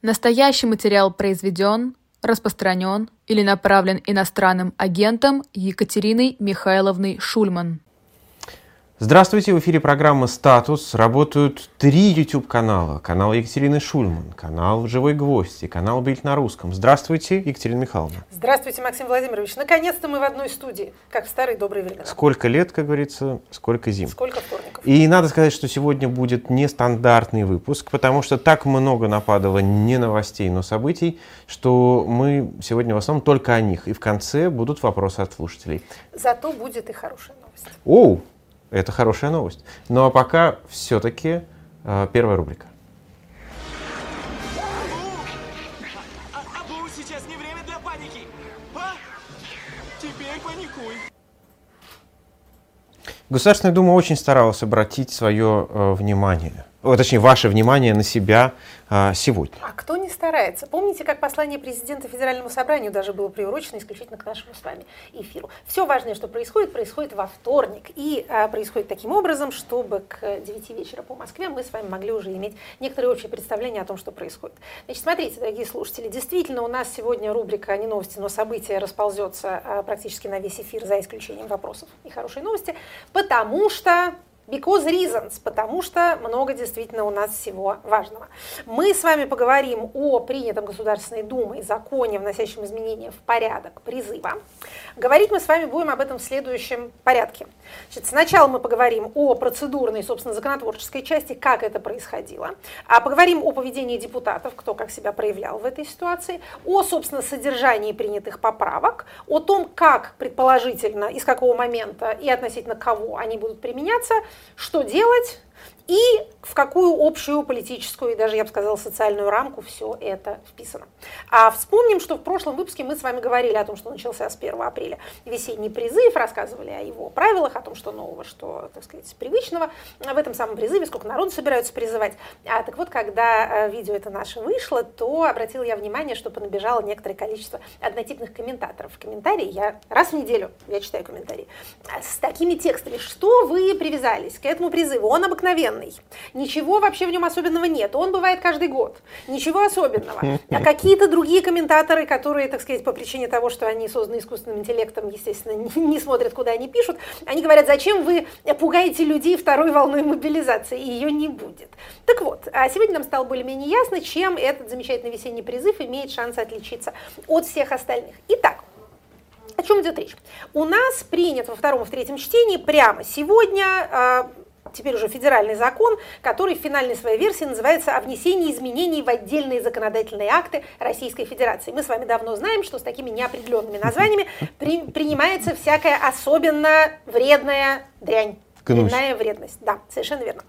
Настоящий материал произведен, распространен или направлен иностранным агентом Екатериной Михайловной Шульман. Здравствуйте, в эфире программа «Статус». Работают три YouTube-канала. Канал Екатерины Шульман, канал «Живой гвоздь» и канал «Бильд на русском». Здравствуйте, Екатерина Михайловна. Здравствуйте, Максим Владимирович. Наконец-то мы в одной студии, как в старые добрые времена. Сколько лет, как говорится, сколько зим. Сколько вторников. И надо сказать, что сегодня будет нестандартный выпуск, потому что так много нападало не новостей, но событий, что мы сегодня в основном только о них. И в конце будут вопросы от слушателей. Зато будет и хорошая новость. Оу! Это хорошая новость. Ну а пока все-таки э, первая рубрика. Государственная Дума очень старалась обратить свое э, внимание, о, точнее, ваше внимание на себя э, сегодня. А кто не старается? Помните, как послание президента Федеральному собранию даже было приурочено исключительно к нашему с вами эфиру? Все важное, что происходит, происходит во вторник. И а, происходит таким образом, чтобы к 9 вечера по Москве мы с вами могли уже иметь некоторое общее представление о том, что происходит. Значит, смотрите, дорогие слушатели, действительно у нас сегодня рубрика «Не новости, но события» расползется а, практически на весь эфир, за исключением вопросов и хорошей новости, потому что Because reasons, потому что много действительно у нас всего важного. Мы с вами поговорим о принятом Государственной Думой законе, вносящем изменения в порядок призыва. Говорить мы с вами будем об этом в следующем порядке. Значит, сначала мы поговорим о процедурной, собственно, законотворческой части, как это происходило. А поговорим о поведении депутатов, кто как себя проявлял в этой ситуации, о, собственно, содержании принятых поправок, о том, как предположительно, из какого момента и относительно кого они будут применяться – что делать и в какую общую политическую и даже, я бы сказала, социальную рамку все это вписано. А вспомним, что в прошлом выпуске мы с вами говорили о том, что начался с 1 апреля весенний призыв, рассказывали о его правилах, о том, что нового, что, так сказать, привычного в этом самом призыве, сколько народу собираются призывать. А так вот, когда э, видео это наше вышло, то обратила я внимание, что понабежало некоторое количество однотипных комментаторов. Комментарии я раз в неделю, я читаю комментарии, с такими текстами, что вы привязались к этому призыву, он обыкновенный, ничего вообще в нем особенного нет, он бывает каждый год, ничего особенного. А какие-то другие комментаторы, которые, так сказать, по причине того, что они созданы искусственным интеллектом, естественно, не, не смотрят, куда они пишут, они говорят, зачем вы пугаете людей второй волной мобилизации, и ее не будет. Так вот, а сегодня нам стало более-менее ясно, чем этот замечательный весенний призыв имеет шанс отличиться от всех остальных. Итак, о чем идет речь? У нас принят во втором и в третьем чтении прямо сегодня а, теперь уже федеральный закон, который в финальной своей версии называется «О внесении изменений в отдельные законодательные акты Российской Федерации». Мы с вами давно знаем, что с такими неопределенными названиями при, принимается всякая особенно вредная дрянь. Дрянная вредность, да, совершенно верно.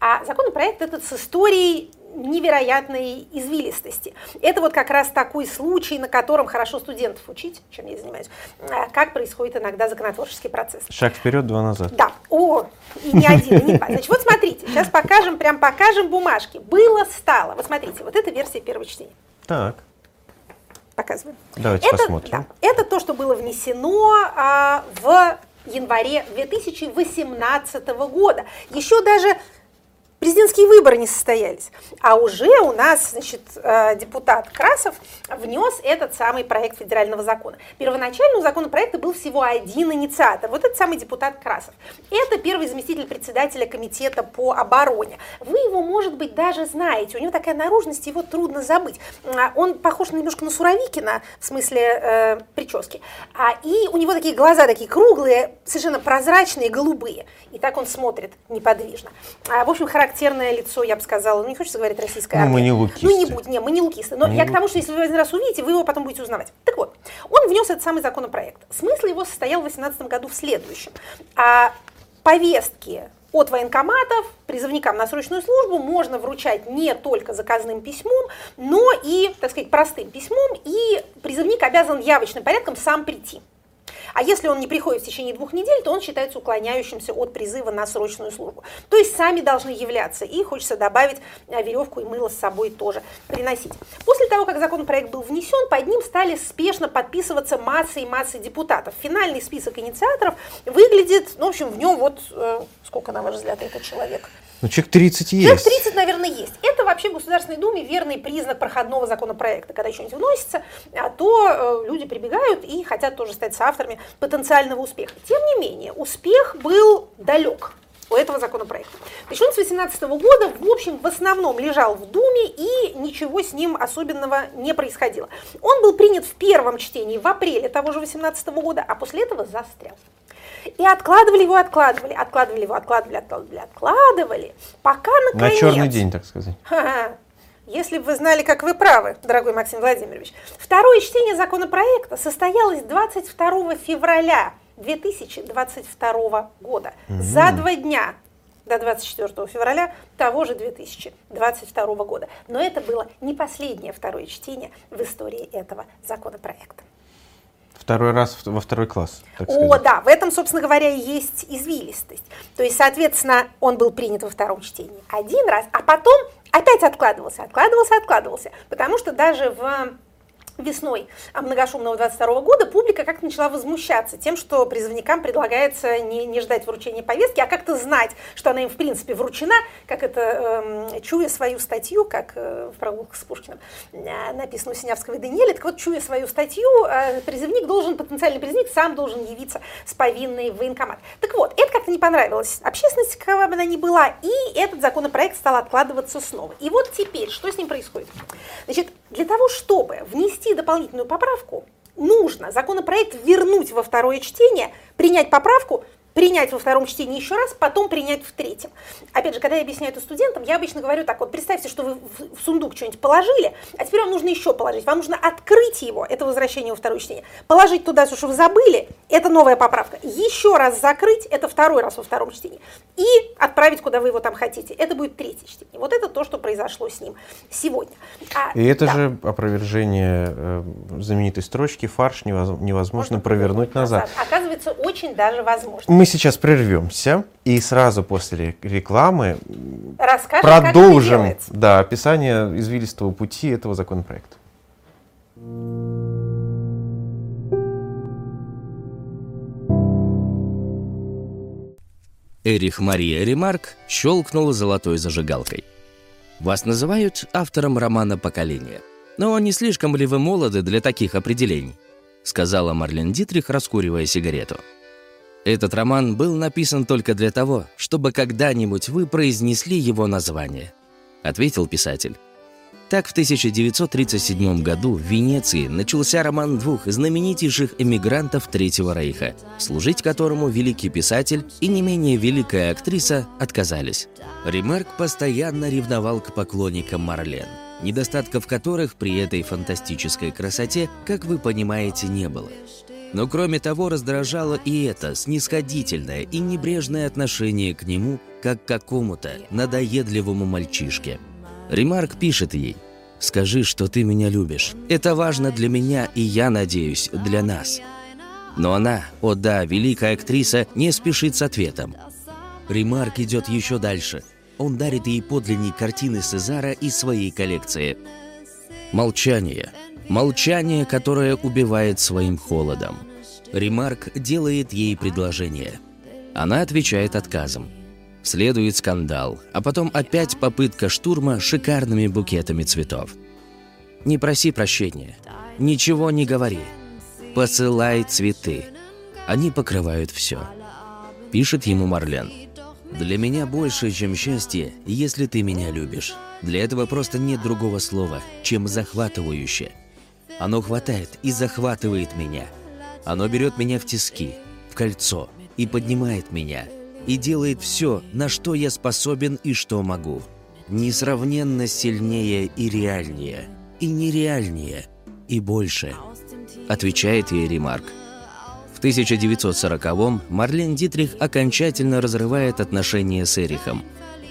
А законопроект этот с историей невероятной извилистости. Это вот как раз такой случай, на котором хорошо студентов учить, чем я занимаюсь, а, как происходит иногда законотворческий процесс. Шаг вперед, два назад. Да, о, и не один, и не два. Значит, вот смотрите, сейчас покажем, прям покажем бумажки. Было, стало. Вот смотрите, вот это версия первого чтения. Так, Показываем. давайте Это, посмотрим. да, это то, что было внесено а, в январе 2018 года. Еще даже президентские выборы не состоялись. А уже у нас, значит, э, депутат Красов внес этот самый проект федерального закона. Первоначально у законопроекта был всего один инициатор. Вот этот самый депутат Красов. Это первый заместитель председателя комитета по обороне. Вы его, может быть, даже знаете. У него такая наружность, его трудно забыть. А, Он похож немножко на Суровикина, в смысле э, прически. А, и у него такие глаза такие круглые, совершенно прозрачные, голубые. И так он смотрит неподвижно. А, в общем, характерное лицо, я бы сказала, ну не хочется говорить российская Ну, мы не лукисты. Ну не будь, не, мы не лукисты. Но Не я к тому, что если вы один раз увидите, вы его потом будете узнавать. Так вот, он внес этот самый законопроект. Смысл его состоял в 2018 году в следующем. А, повестки от военкоматов призывникам на срочную службу можно вручать не только заказным письмом, но и, так сказать, простым письмом, и призывник обязан явочным порядком сам прийти. А если он не приходит в течение двух недель, то он считается уклоняющимся от призыва на срочную службу. То есть сами должны являться. И хочется добавить э, веревку и мыло с собой тоже приносить. После того, как законопроект был внесен, под ним стали спешно подписываться массы и массы депутатов. Финальный список инициаторов выглядит, ну, в общем, в нем вот, э, сколько, на ваш взгляд, этот человек? Ну, человек 30 есть. Человек 30, наверное, есть. Это вообще в Государственной Думе верный признак проходного законопроекта. Когда что-нибудь вносится, а то э, люди прибегают и хотят тоже стать соавторами потенциального успеха. Тем не менее, успех был далек у этого законопроекта. Он с 2018 года, в общем, в основном лежал в Думе, и ничего с ним особенного не происходило. Он был принят в первом чтении в апреле того же 2018 года, а после этого застрял. И откладывали его, откладывали, откладывали его, откладывали, откладывали, откладывали, пока наконец... На черный день, так сказать. Ха-ха. Если бы вы знали, как вы правы, дорогой Максим Владимирович. Второе чтение законопроекта состоялось 22 февраля 2022 года. Mm-hmm. За два дня до 24 февраля того же 2022 года. Но это было не последнее второе чтение в истории этого законопроекта. Второй раз во второй класс. Так О, да, в этом, собственно говоря, и есть извилистость. То есть, соответственно, он был принят во втором чтении один раз, а потом опять откладывался, откладывался, откладывался. Потому что даже в весной многошумного 22 года публика как-то начала возмущаться тем, что призывникам предлагается не, не ждать вручения повестки, а как-то знать, что она им в принципе вручена, как это, э, чуя свою статью, как э, в прогулках с Пушкиным э, написано у Синявского и Даниэля, так вот, чуя свою статью, э, призывник должен, потенциальный призывник сам должен явиться с повинной в военкомат. Так вот, это как-то не понравилось общественности, какова бы она ни была, и этот законопроект стал откладываться снова. И вот теперь, что с ним происходит? Значит, для того, чтобы внести дополнительную поправку, нужно законопроект вернуть во второе чтение, принять поправку, принять во втором чтении еще раз, потом принять в третьем. Опять же, когда я объясняю это студентам, я обычно говорю так, вот представьте, что вы в сундук что-нибудь положили, а теперь вам нужно еще положить. Вам нужно открыть его, это возвращение во второе чтение, положить туда все, что вы забыли, это новая поправка, еще раз закрыть, это второй раз во втором чтении, и отправить, куда вы его там хотите. Это будет третье чтение. Вот это то, что произошло с ним сегодня. А, и это да. же опровержение э, знаменитой строчки «фарш невозможно, невозможно провернуть назад. назад». Оказывается, очень даже возможно. Мы сейчас прервемся и сразу после рекламы Расскажем, продолжим да, описание извилистого пути этого законопроекта. Эрих Мария Ремарк щелкнул золотой зажигалкой. «Вас называют автором романа «Поколение». Но не слишком ли вы молоды для таких определений?» сказала Марлен Дитрих, раскуривая сигарету. Этот роман был написан только для того, чтобы когда-нибудь вы произнесли его название, ответил писатель. Так в 1937 году в Венеции начался роман двух знаменитейших эмигрантов Третьего Рейха, служить которому великий писатель и не менее великая актриса отказались. Ремарк постоянно ревновал к поклонникам Марлен, недостатков которых при этой фантастической красоте, как вы понимаете, не было. Но кроме того раздражало и это снисходительное и небрежное отношение к нему, как к какому-то надоедливому мальчишке. Ремарк пишет ей «Скажи, что ты меня любишь. Это важно для меня и, я надеюсь, для нас». Но она, о да, великая актриса, не спешит с ответом. Ремарк идет еще дальше. Он дарит ей подлинник картины Сезара из своей коллекции. Молчание – Молчание, которое убивает своим холодом. Ремарк делает ей предложение. Она отвечает отказом. Следует скандал, а потом опять попытка штурма шикарными букетами цветов. Не проси прощения. Ничего не говори. Посылай цветы. Они покрывают все. Пишет ему Марлен. «Для меня больше, чем счастье, если ты меня любишь. Для этого просто нет другого слова, чем захватывающе. Оно хватает и захватывает меня. Оно берет меня в тиски, в кольцо и поднимает меня. И делает все, на что я способен и что могу. Несравненно сильнее и реальнее. И нереальнее. И больше. Отвечает ей Ремарк. В 1940-м Марлен Дитрих окончательно разрывает отношения с Эрихом.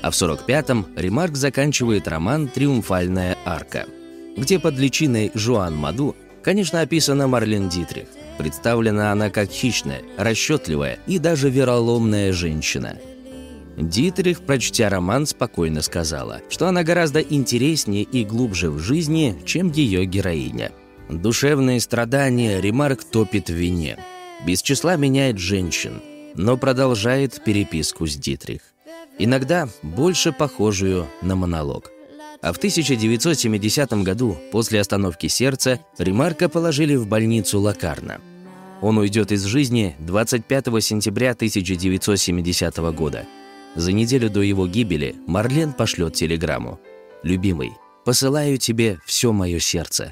А в 45-м Ремарк заканчивает роман «Триумфальная арка» где под личиной Жуан Маду, конечно, описана Марлен Дитрих. Представлена она как хищная, расчетливая и даже вероломная женщина. Дитрих, прочтя роман, спокойно сказала, что она гораздо интереснее и глубже в жизни, чем ее героиня. Душевные страдания Ремарк топит в вине. Без числа меняет женщин, но продолжает переписку с Дитрих. иногда больше похожую на монолог. А в 1970 году, после остановки сердца, Ремарка положили в больницу Лакарна. Он уйдет из жизни 25 сентября 1970 года. За неделю до его гибели Марлен пошлет телеграмму. «Любимый, посылаю тебе все мое сердце».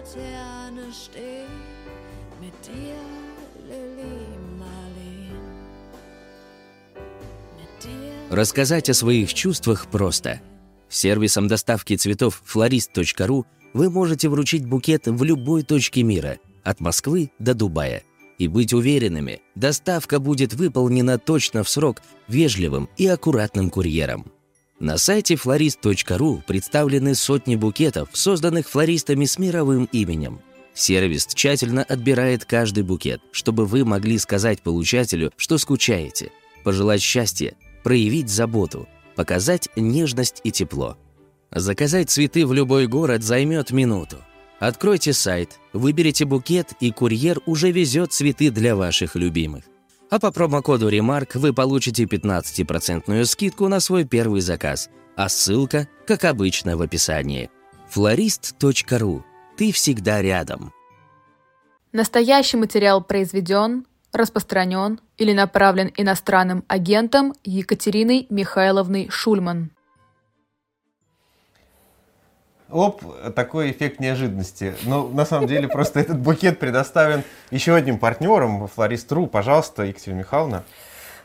Laterne stehen? Mit dir, Lili Marleen. Рассказать о своих чувствах просто. Сервисом доставки цветов florist.ru вы можете вручить букет в любой точке мира, от Москвы до Дубая. И быть уверенными, доставка будет выполнена точно в срок вежливым и аккуратным курьером. На сайте florist.ru представлены сотни букетов, созданных флористами с мировым именем. Сервис тщательно отбирает каждый букет, чтобы вы могли сказать получателю, что скучаете, пожелать счастья, проявить заботу, показать нежность и тепло. Заказать цветы в любой город займет минуту. Откройте сайт, выберите букет, и курьер уже везет цветы для ваших любимых. А по промокоду REMARK вы получите 15% скидку на свой первый заказ, а ссылка, как обычно, в описании. florist.ru. Ты всегда рядом. Настоящий материал произведен, распространен или направлен иностранным агентом Екатериной Михайловной Шульман. Оп, такой эффект неожиданности. Но на самом деле просто этот букет предоставлен еще одним партнером, Флорист.ру. Пожалуйста, Екатерина Михайловна.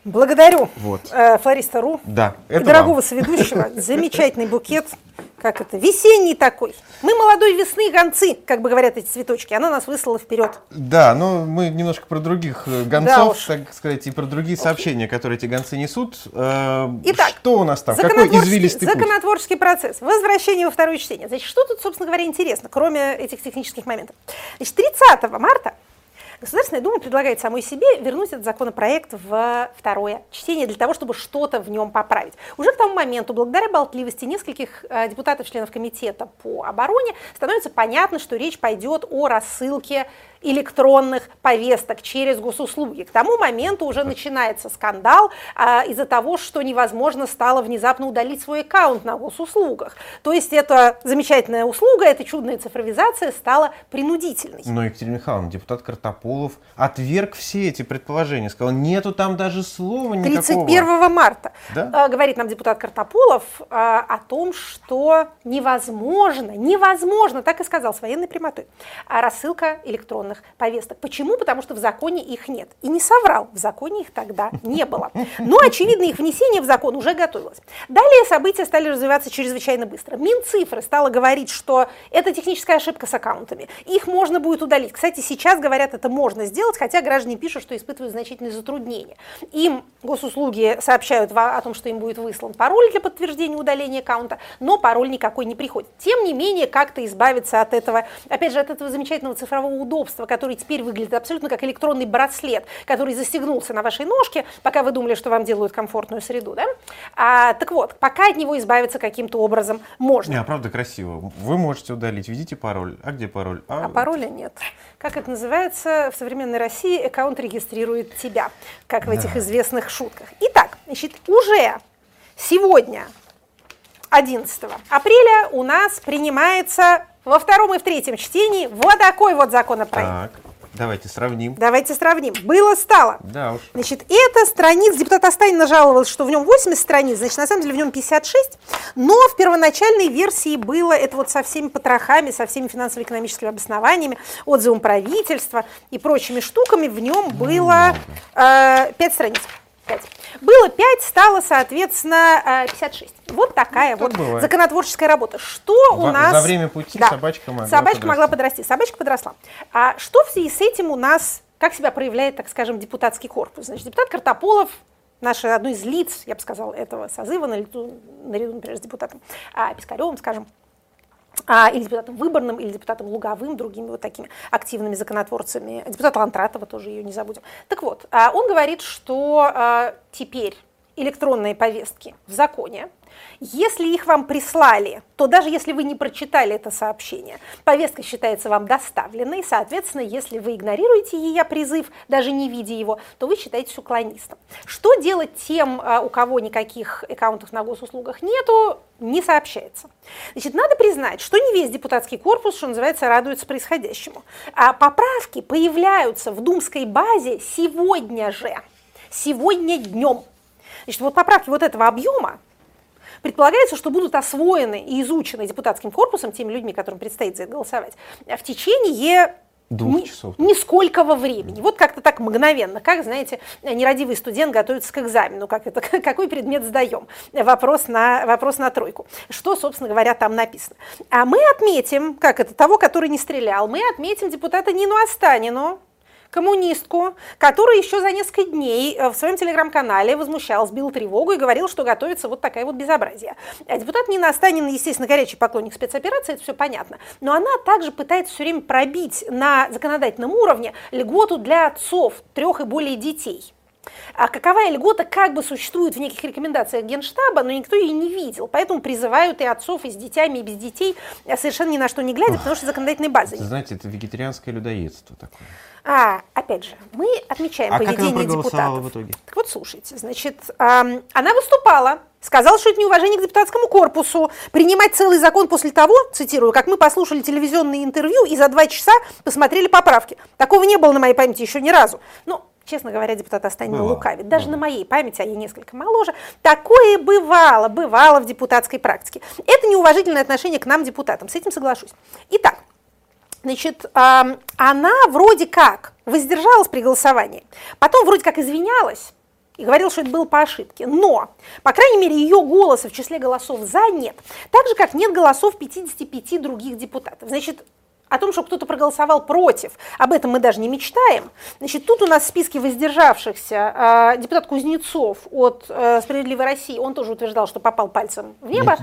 Благодарю Вот. э, Флориста Ру Да, и дорогого вам. соведущего. Замечательный букет. Как это? Весенний такой. Мы молодой весны гонцы, как бы говорят эти цветочки. Она нас выслала вперед. Да, но мы немножко про других э, Да гонцов, уж. так сказать, и про другие сообщения, которые эти гонцы несут. Э, Итак, что у нас там? Какой Законотворческий, извилистый путь? законотворческий процесс. Возвращение во второе чтение. Значит, что тут, собственно говоря, интересно, кроме этих технических моментов? Значит, 30 марта Государственная Дума предлагает самой себе вернуть этот законопроект в второе чтение для того, чтобы что-то в нем поправить. Уже к тому моменту, благодаря болтливости нескольких э, депутатов, членов комитета по обороне, становится понятно, что речь пойдет о рассылке электронных повесток через госуслуги. К тому моменту уже начинается скандал а, из-за того, что невозможно стало внезапно удалить свой аккаунт на госуслугах. То есть эта замечательная услуга, эта чудная цифровизация стала принудительной. Но Екатерина Михайловна, депутат Картополов, отверг все эти предположения. Сказал, нету там даже слова никакого. 31 марта Да? э, говорит нам депутат Картополов э, о том, что невозможно, невозможно, так и сказал с военной прямотой, а рассылка электронных повесток. Почему? Потому что в законе их нет. И не соврал, в законе их тогда не было. Но, очевидно, их внесение в закон уже готовилось. Далее события стали развиваться чрезвычайно быстро. Минцифры стала говорить, что это техническая ошибка с аккаунтами. Их можно будет удалить. Кстати, сейчас говорят, это можно сделать, хотя граждане пишут, что испытывают значительные затруднения. Им госуслуги сообщают о том, что им будет выслан пароль для подтверждения удаления аккаунта, но пароль никакой не приходит. Тем не менее, как-то избавиться от этого, опять же, от этого замечательного цифрового удобства, который теперь выглядит абсолютно как электронный браслет, который застегнулся на вашей ножке, пока вы думали, что вам делают комфортную среду. Да? А, так вот, пока от него избавиться каким-то образом можно. Не, а правда красиво. Вы можете удалить, введите пароль. А где пароль? А пароля нет. Как это называется в современной России? Аккаунт регистрирует тебя, как в этих известных шутках. Итак, значит, уже сегодня, 11 апреля, у нас принимается во втором и в третьем чтении вот такой вот законопроект. Так, давайте сравним. Давайте сравним. Было-стало. Да уж. Значит, это страниц, депутат Останин жаловался, что в нем 80 страниц, значит, на самом деле в нем 56, но в первоначальной версии было это вот со всеми потрохами, со всеми финансово-экономическими обоснованиями, отзывом правительства и прочими штуками, в нем было э, 5 страниц. 5. Было 5, стало, соответственно, э, 56. Вот такая Ну, вот бывает. законотворческая работа. Что у Во- нас... за время пути собачка могла Собачка подрасти. могла подрасти. Собачка подросла. А что в связи с этим у нас, как себя проявляет, так скажем, депутатский корпус? Значит, депутат Картополов, наш одно из лиц, я бы сказала, этого созыва, наряду, наряду например, с депутатом а, Пискаревым, скажем, или депутатом Выборным, или депутатом Луговым, другими вот такими активными законотворцами. Депутат Лантратова тоже ее не забудем. Так вот, а, он говорит, что а, теперь электронные повестки в законе, если их вам прислали, то даже если вы не прочитали это сообщение, повестка считается вам доставленной, соответственно, если вы игнорируете ее призыв, даже не видя его, то вы считаетесь уклонистом. Что делать тем, а, у кого никаких аккаунтов на госуслугах нету, не сообщается. Значит, надо признать, что не весь депутатский корпус, что называется, радуется происходящему. А поправки появляются в думской базе сегодня же, сегодня днем. Значит, вот поправки вот этого объема, Предполагается, что будут освоены и изучены депутатским корпусом, теми людьми, которым предстоит за это голосовать, в течение Двух ни, часов. Нисколько во времени. Вот как-то так мгновенно, как, знаете, нерадивый студент готовится к экзамену, как это, какой предмет сдаем. Вопрос на, вопрос на тройку. Что, собственно говоря, там написано. А мы отметим, как это, того, который не стрелял, мы отметим депутата Нину Останину, коммунистку, которая еще за несколько дней э, в своем телеграм-канале возмущалась, бил тревогу и говорил, что готовится вот такая вот безобразие. А депутат Нина Останина, естественно, горячий поклонник спецоперации, это все понятно, но она также пытается все время пробить на законодательном уровне льготу для отцов трех и более детей. А каковая льгота как бы существует в неких рекомендациях Генштаба, но никто ее не видел. Поэтому призывают и отцов, и с детьми, и без детей, э, совершенно ни на что не глядя, потому что законодательной базы нет. Знаете, это вегетарианское людоедство такое. А, опять же, мы отмечаем А как она поведение депутатов. в итоге? Так вот, слушайте, значит, ам, она выступала, сказала, что это неуважение к депутатскому корпусу, принимать целый закон после того, цитирую, как мы послушали телевизионные интервью и за два часа посмотрели поправки. Такого не было на моей памяти еще ни разу. Ну, честно говоря, депутат Останина Бывало, лукавит. Даже на моей памяти, а я несколько моложе, такое бывало, бывало в депутатской практике. Это неуважительное отношение к нам, депутатам, с этим соглашусь. Итак, Значит, она вроде как воздержалась при голосовании, потом вроде как извинялась и говорила, что это было по ошибке. Но, по крайней мере, ее голоса в числе голосов «за» нет. Так же, как нет голосов 55 других депутатов. Значит, о том, что кто-то проголосовал против, об этом мы даже не мечтаем. Значит, тут у нас в списке воздержавшихся э, депутат Кузнецов от э, «Справедливой России», он тоже утверждал, что попал пальцем в небо,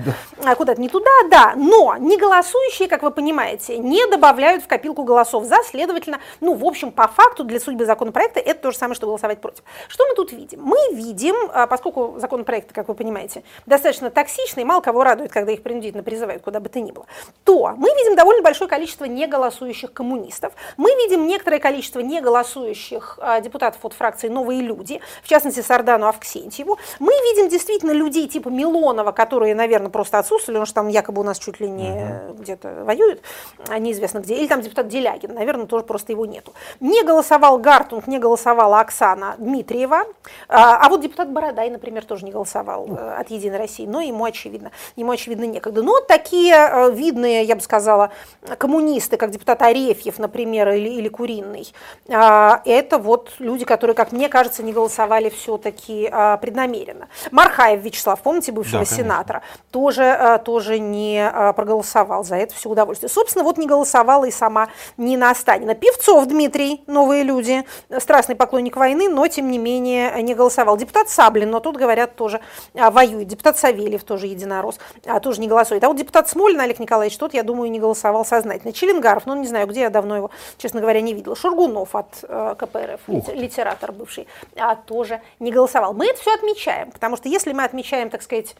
а куда-то не туда, да, но не голосующие, как вы понимаете, не добавляют в копилку голосов «за», следовательно, ну, в общем, по факту для судьбы законопроекта это то же самое, что голосовать против. Что мы тут видим? Мы видим, а, поскольку законопроекты, как вы понимаете, достаточно токсичные, мало кого радует, когда их принудительно призывают куда бы то ни было, то мы видим довольно большое количество неголосующих коммунистов. Мы видим некоторое количество неголосующих а, депутатов от фракции «Новые люди», в частности, Сардану Авксентьеву. Мы видим действительно людей типа Милонова, которые, наверное, просто отсутствовали, потому что там якобы у нас чуть ли не где-то воюют, а неизвестно где. Или там депутат Делягин, наверное, тоже просто его нету. Не голосовал Гартунг, не голосовала Оксана Дмитриева, а, а вот депутат Бородай, например, тоже не голосовал э, от Единой России, но ему очевидно, ему очевидно некогда. Но такие э, видные, я бы сказала, коммунисты, как депутат Арефьев, например, или, или Куриный, а, это вот люди, которые, как мне кажется, не голосовали все-таки а, преднамеренно. Мархаев Вячеслав, помните, бывшего Да, конечно. сенатора, тоже, а, тоже не проголосовал за это все удовольствие. Собственно, вот не голосовала и сама Нина Останина. Певцов Дмитрий, новые люди, страстный поклонник войны, но, тем не менее, не голосовал. Депутат Саблин, но тут, говорят, тоже воюет. Депутат Савельев, тоже единорос, тоже не голосует. А вот депутат Смолин Олег Николаевич, тот, я думаю, не голосовал сознательно. Челенгаров, ну, не знаю, где, я давно его, честно говоря, не видела. Шургунов от э, КПРФ, Ух лите- литератор бывший, а, тоже не голосовал. Мы это все отмечаем, потому что если мы отмечаем, так сказать,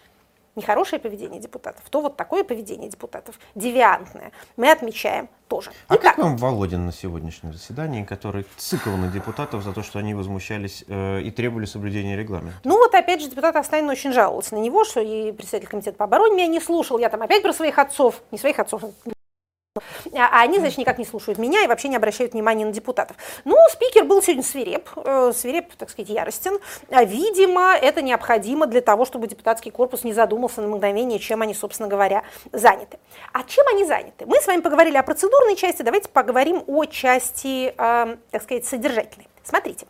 нехорошее поведение депутатов, то вот такое поведение депутатов, девиантное, мы отмечаем тоже. А Итак, как вам Володин на сегодняшнем заседании, который цикл на депутатов за то, что они возмущались э, и требовали соблюдения регламента? Ну вот опять же депутат Останин очень жаловался на него, что и председатель комитета по обороне меня не слушал, я там опять про своих отцов, не своих отцов, а а они, значит, никак не слушают меня и вообще не обращают внимания на депутатов. Ну, спикер был сегодня свиреп, э, свиреп, так сказать, яростен. А, Видимо, это необходимо для того, чтобы депутатский корпус не задумался на мгновение, чем они, собственно говоря, заняты. А чем они заняты? Мы с вами поговорили о процедурной части, давайте поговорим о части, э, так сказать, содержательной. Смотрите,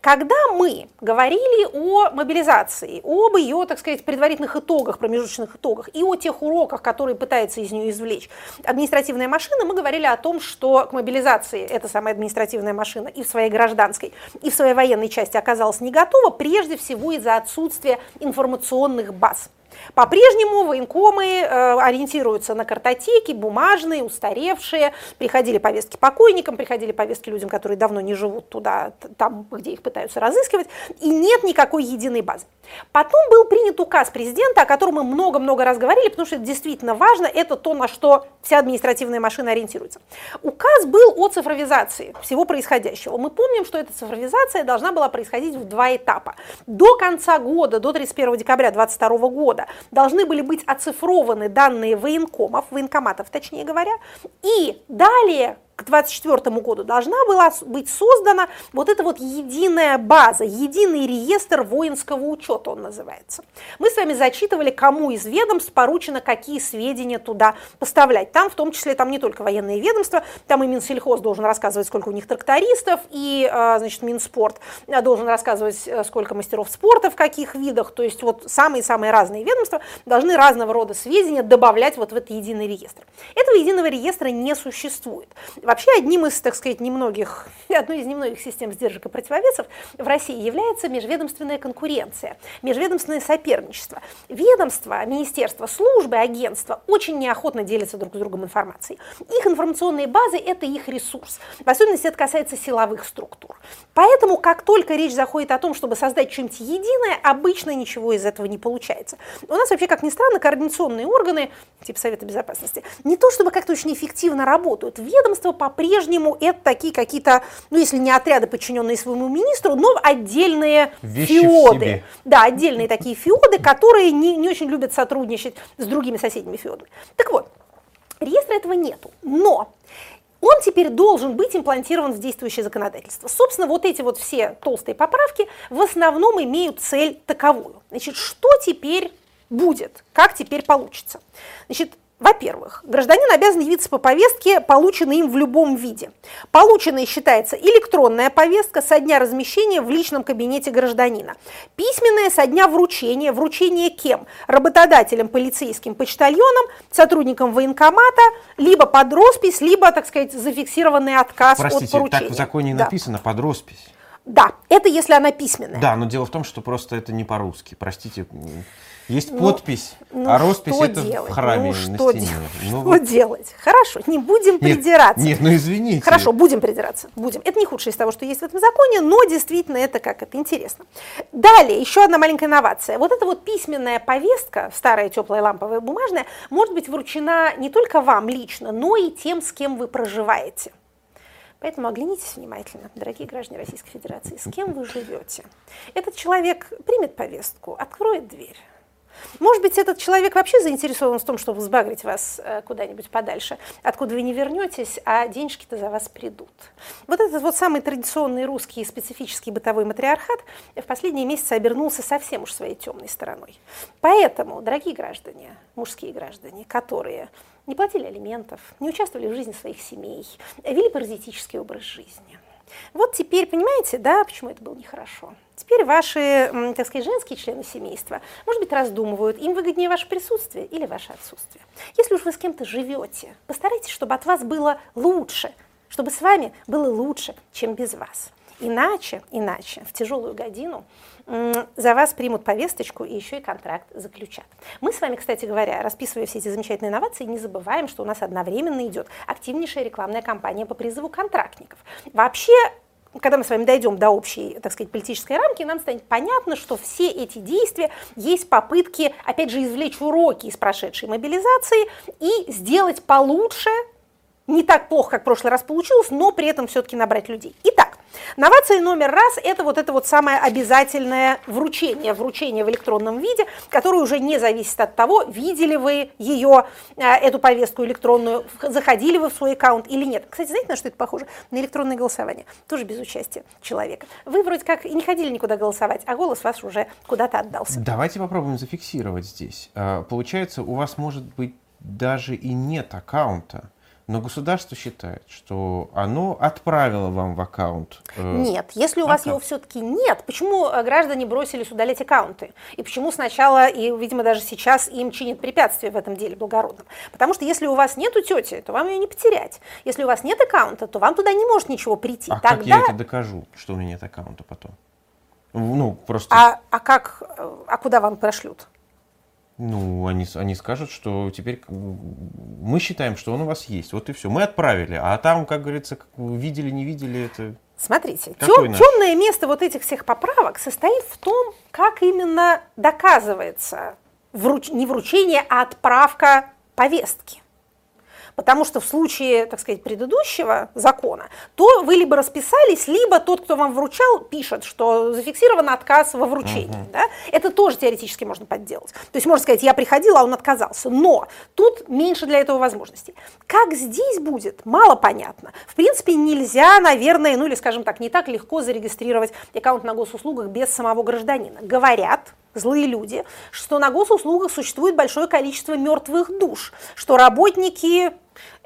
когда мы говорили о мобилизации, об ее, так сказать, предварительных итогах, промежуточных итогах и о тех уроках, которые пытается из нее извлечь административная машина, мы говорили о том, что к мобилизации эта самая административная машина и в своей гражданской, и в своей военной части оказалась не готова, прежде всего из-за отсутствия информационных баз. По-прежнему военкомы э, ориентируются на картотеки, бумажные, устаревшие. Приходили повестки покойникам, приходили повестки людям, которые давно не живут туда, там, где их пытаются разыскивать. И нет никакой единой базы. Потом был принят указ президента, о котором мы много-много раз говорили, потому что это действительно важно, это то, на что вся административная машина ориентируется. Указ был о цифровизации всего происходящего. Мы помним, что эта цифровизация должна была происходить в два этапа. До конца года, до 31 декабря 2022 года, должны были быть оцифрованы данные военкомов, военкоматов, точнее говоря, и далее к 2024 году должна была быть создана вот эта вот единая база, единый реестр воинского учета он называется. Мы с вами зачитывали, кому из ведомств поручено какие сведения туда поставлять. Там в том числе там не только военные ведомства, там и Минсельхоз должен рассказывать, сколько у них трактористов, и а, значит, Минспорт должен рассказывать, э, сколько мастеров спорта в каких видах. То есть вот самые-самые разные ведомства должны разного рода сведения добавлять вот в этот единый реестр. Этого единого реестра не существует. Вообще одним из, так сказать, немногих, одной из немногих систем сдержек и противовесов в России является межведомственная конкуренция, межведомственное соперничество. Ведомства, министерства, службы, агентства очень неохотно делятся друг с другом информацией. Их информационные базы – это их ресурс. В особенности это касается силовых структур. Поэтому, как только речь заходит о том, чтобы создать что-нибудь единое, обычно ничего из этого не получается. У нас вообще, как ни странно, координационные органы, типа Совета Безопасности, не то чтобы как-то очень эффективно работают. Ведомства по-прежнему это такие какие-то, ну если не отряды, подчиненные своему министру, но отдельные Вещи феоды. Да, отдельные такие феоды, которые не, не очень любят сотрудничать с другими соседними феодами. Так вот, реестра этого нету. Но он теперь должен быть имплантирован в действующее законодательство. Собственно, вот эти вот все толстые поправки в основном имеют цель таковую. Значит, что теперь будет, как теперь получится? Значит, во-первых, гражданин обязан явиться по повестке, полученной им в любом виде. Полученной считается электронная повестка со дня размещения в личном кабинете гражданина. Письменная со дня вручения. Вручение кем? Работодателем, полицейским, почтальоном, сотрудником военкомата, либо под роспись, либо, так сказать, зафиксированный отказ Простите, от поручения. так в законе Да. написано под роспись. Да, это если она письменная. Да, но дело в том, что просто это не по-русски. Простите, есть Ну, подпись, Ну, а роспись это делать? в храме ну, на что стене. Делать? Ну, что вот- делать? Хорошо, не будем Нет, придираться. Нет, ну извините. Хорошо, будем придираться, будем. Это не худшее из того, что есть в этом законе, но действительно это как это интересно. Далее, еще одна маленькая инновация. Вот эта вот письменная повестка, старая теплая ламповая бумажная, может быть вручена не только вам лично, но и тем, с кем вы проживаете. Поэтому оглянитесь внимательно, дорогие граждане Российской Федерации, с кем вы живете. Этот человек примет повестку, откроет дверь. Может быть, этот человек вообще заинтересован в том, чтобы сбагрить вас э, куда-нибудь подальше, откуда вы не вернетесь, а денежки-то за вас придут. Вот этот вот самый традиционный русский и специфический бытовой матриархат в последние месяцы обернулся совсем уж своей темной стороной. Поэтому, дорогие граждане, мужские граждане, которые не платили алиментов, не участвовали в жизни своих семей, вели паразитический образ жизни. Вот теперь, понимаете, да, почему это было нехорошо? Теперь ваши, так сказать, женские члены семейства, может быть, раздумывают, им выгоднее ваше присутствие или ваше отсутствие. Если уж вы с кем-то живете, постарайтесь, чтобы от вас было лучше, чтобы с вами было лучше, чем без вас. Иначе, иначе, в тяжелую годину за вас примут повесточку и еще и контракт заключат. Мы с вами, кстати говоря, расписывая все эти замечательные инновации, не забываем, что у нас одновременно идет активнейшая рекламная кампания по призыву контрактников. Вообще, когда мы с вами дойдем до общей, так сказать, политической рамки, нам станет понятно, что все эти действия есть попытки, опять же, извлечь уроки из прошедшей мобилизации и сделать получше, не так плохо, как в прошлый раз получилось, но при этом все-таки набрать людей. Итак, новация номер раз – это вот это вот самое обязательное вручение, вручение в электронном виде, которое уже не зависит от того, видели вы ее, э, эту повестку электронную, заходили вы в свой аккаунт или нет. Кстати, знаете, на что это похоже? На электронное голосование, тоже без участия человека. Вы вроде как и не ходили никуда голосовать, а голос ваш уже куда-то отдался. Давайте попробуем зафиксировать здесь. А, Получается, у вас может быть даже и нет аккаунта, но государство считает, что оно отправило вам в аккаунт. э, Нет, если у а вас как? его все-таки нет, почему э, граждане бросились удалять аккаунты? И почему сначала, и, видимо, даже сейчас им чинят препятствия в этом деле благородном? Потому что если у вас нету тети, то вам ее не потерять. Если у вас нет аккаунта, то вам туда не может ничего прийти. А как Тогда... я это докажу, что у меня нет аккаунта потом? Ну, просто... а, а как, э, а куда вам прошлют? Ну, они, они скажут, что теперь мы считаем, что он у вас есть. Вот и все. Мы отправили. А там, как говорится, видели, не видели, это... Смотрите, Какой наш? темное место вот этих всех поправок состоит в том, как именно доказывается вруч- не вручение, а отправка повестки. Потому что в случае, так сказать, предыдущего закона, то вы либо расписались, либо тот, кто вам вручал, пишет, что зафиксирован отказ во вручении. Да? Это тоже теоретически можно подделать. То есть можно сказать, я приходил, а он отказался. Но тут меньше для этого возможностей. Как здесь будет, мало понятно. В принципе, нельзя, наверное, ну или, скажем так, не так легко зарегистрировать аккаунт на госуслугах без самого гражданина. Говорят, злые люди, что на госуслугах существует большое количество мертвых душ, что работники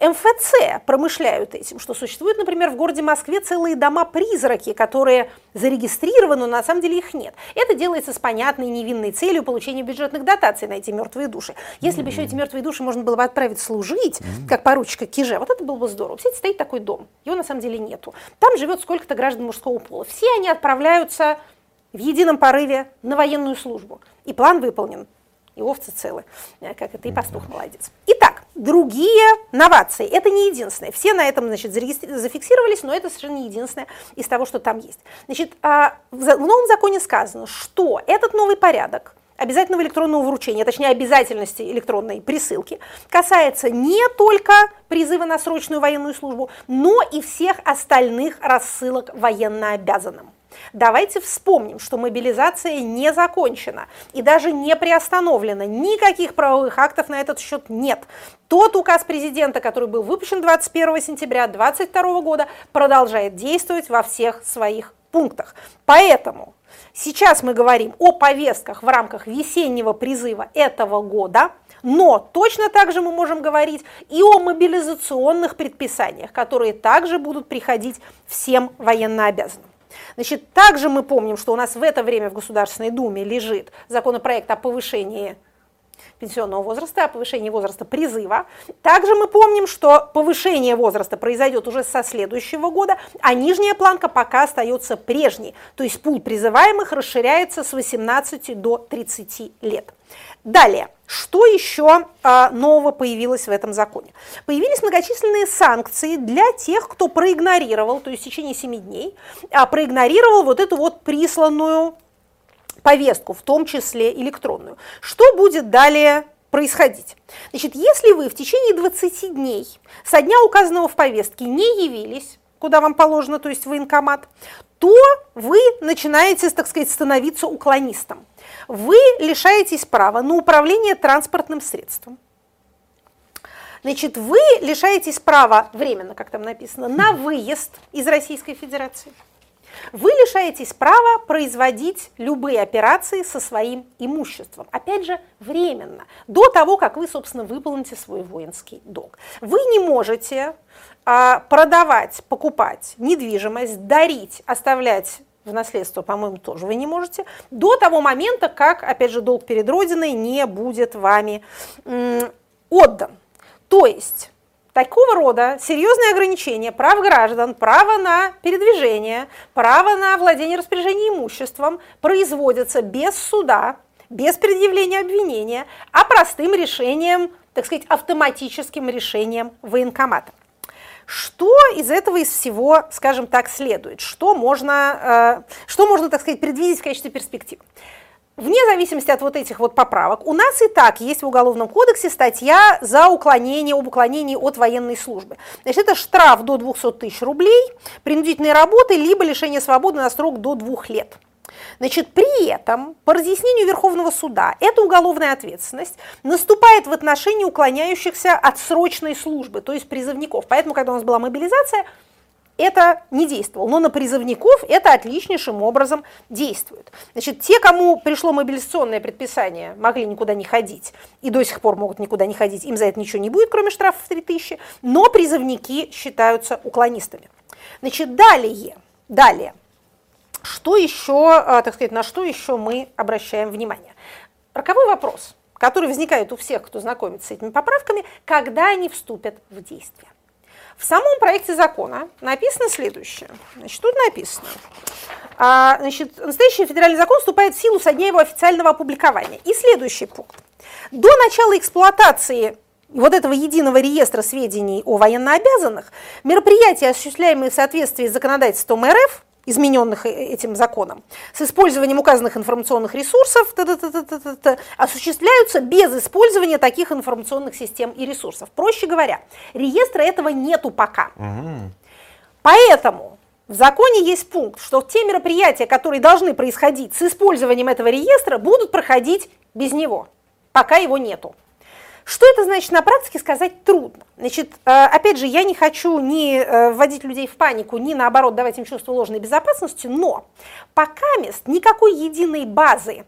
МФЦ промышляют этим, что существуют, например, в городе Москве целые дома-призраки, которые зарегистрированы, но на самом деле их нет. Это делается с понятной невинной целью получения бюджетных дотаций на эти мертвые души. Если бы еще эти мертвые души можно было бы отправить служить, как поручика Киже, вот это было бы здорово. Кстати, стоит такой дом, его на самом деле нету. Там живет сколько-то граждан мужского пола. Все они отправляются в едином порыве на военную службу. И план выполнен. И овцы целы, э, как это, и пастух молодец. Итак, другие новации. Это не единственное. Все на этом, значит, зафиксировались, но это совершенно не единственное из того, что там есть. Значит, а, в новом законе сказано, что этот новый порядок обязательного электронного вручения, точнее обязательности электронной присылки, касается не только призыва на срочную военную службу, но и всех остальных рассылок военнообязанным. Давайте вспомним, что мобилизация не закончена и даже не приостановлена. Никаких правовых актов на этот счет нет. Тот указ президента, который был выпущен 21 сентября 2022 года, продолжает действовать во всех своих пунктах. Поэтому сейчас мы говорим о повестках в рамках весеннего призыва этого года, но точно так же мы можем говорить и о мобилизационных предписаниях, которые также будут приходить всем военнообязанным. Значит, также мы помним, что у нас в это время в Государственной Думе лежит законопроект о повышении пенсионного возраста, о повышении возраста призыва. Также мы помним, что повышение возраста произойдет уже со следующего года, а нижняя планка пока остается прежней. То есть пул призываемых расширяется с 18 до 30 лет. Далее, что еще а, нового появилось в этом законе? Появились многочисленные санкции для тех, кто проигнорировал, то есть в течение 7 дней, а, проигнорировал вот эту вот присланную повестку, в том числе электронную. Что будет далее происходить? Значит, если вы в течение 20 дней со дня указанного в повестке не явились, куда вам положено, то есть в военкомат, то вы начинаете, так сказать, становиться уклонистом. Вы лишаетесь права на управление транспортным средством. Значит, вы лишаетесь права временно, как там написано, на выезд из Российской Федерации. Вы лишаетесь права производить любые операции со своим имуществом. Опять же, временно, до того, как вы, собственно, выполните свой воинский долг. Вы не можете а, продавать, покупать недвижимость, дарить, оставлять в наследство, по-моему, тоже вы не можете, до того момента, как, опять же, долг перед Родиной не будет вами отдан. То есть такого рода серьезные ограничения прав граждан, право на передвижение, право на владение распоряжение имуществом производятся без суда, без предъявления обвинения, а простым решением, так сказать, автоматическим решением военкомата. Что из этого, из всего, скажем так, следует? Что можно, э, что можно так сказать, предвидеть в качестве перспектив? Вне зависимости от вот этих вот поправок, у нас и так есть в Уголовном кодексе статья за уклонение, об уклонении от военной службы. Значит, это штраф до 200 тысяч рублей, принудительные работы, либо лишение свободы на срок до двух лет. Значит, при этом, по разъяснению Верховного суда, эта уголовная ответственность наступает в отношении уклоняющихся от срочной службы, то есть призывников. Поэтому, когда у нас была мобилизация, это не действовало. Но на призывников это отличнейшим образом действует. Значит, те, кому пришло мобилизационное предписание, могли никуда не ходить и до сих пор могут никуда не ходить, им за это ничего не будет, кроме штрафов в 3000, но призывники считаются уклонистами. Значит, далее, далее, что еще, а, так сказать, на что еще мы обращаем внимание? Роковой вопрос, который возникает у всех, кто знакомится с этими поправками, когда они вступят в действие. В самом проекте закона написано следующее. Значит, тут написано. А, значит, настоящий федеральный закон вступает в силу со дня его официального опубликования. И следующий пункт. До начала эксплуатации вот этого единого реестра сведений о военнообязанных мероприятия, осуществляемые в соответствии с законодательством РФ, измененных э, этим законом, с использованием указанных информационных ресурсов та -та -та осуществляются без использования таких информационных систем и ресурсов. Проще говоря, реестра этого нету пока. Угу. Поэтому в законе есть пункт, что те мероприятия, которые должны происходить с использованием этого реестра, будут проходить без него, пока его нету. Что это значит на практике, сказать трудно. Значит, э, опять же, я не хочу ни э, вводить людей в панику, ни наоборот давать им чувство ложной безопасности, но пока мест никакой единой базы,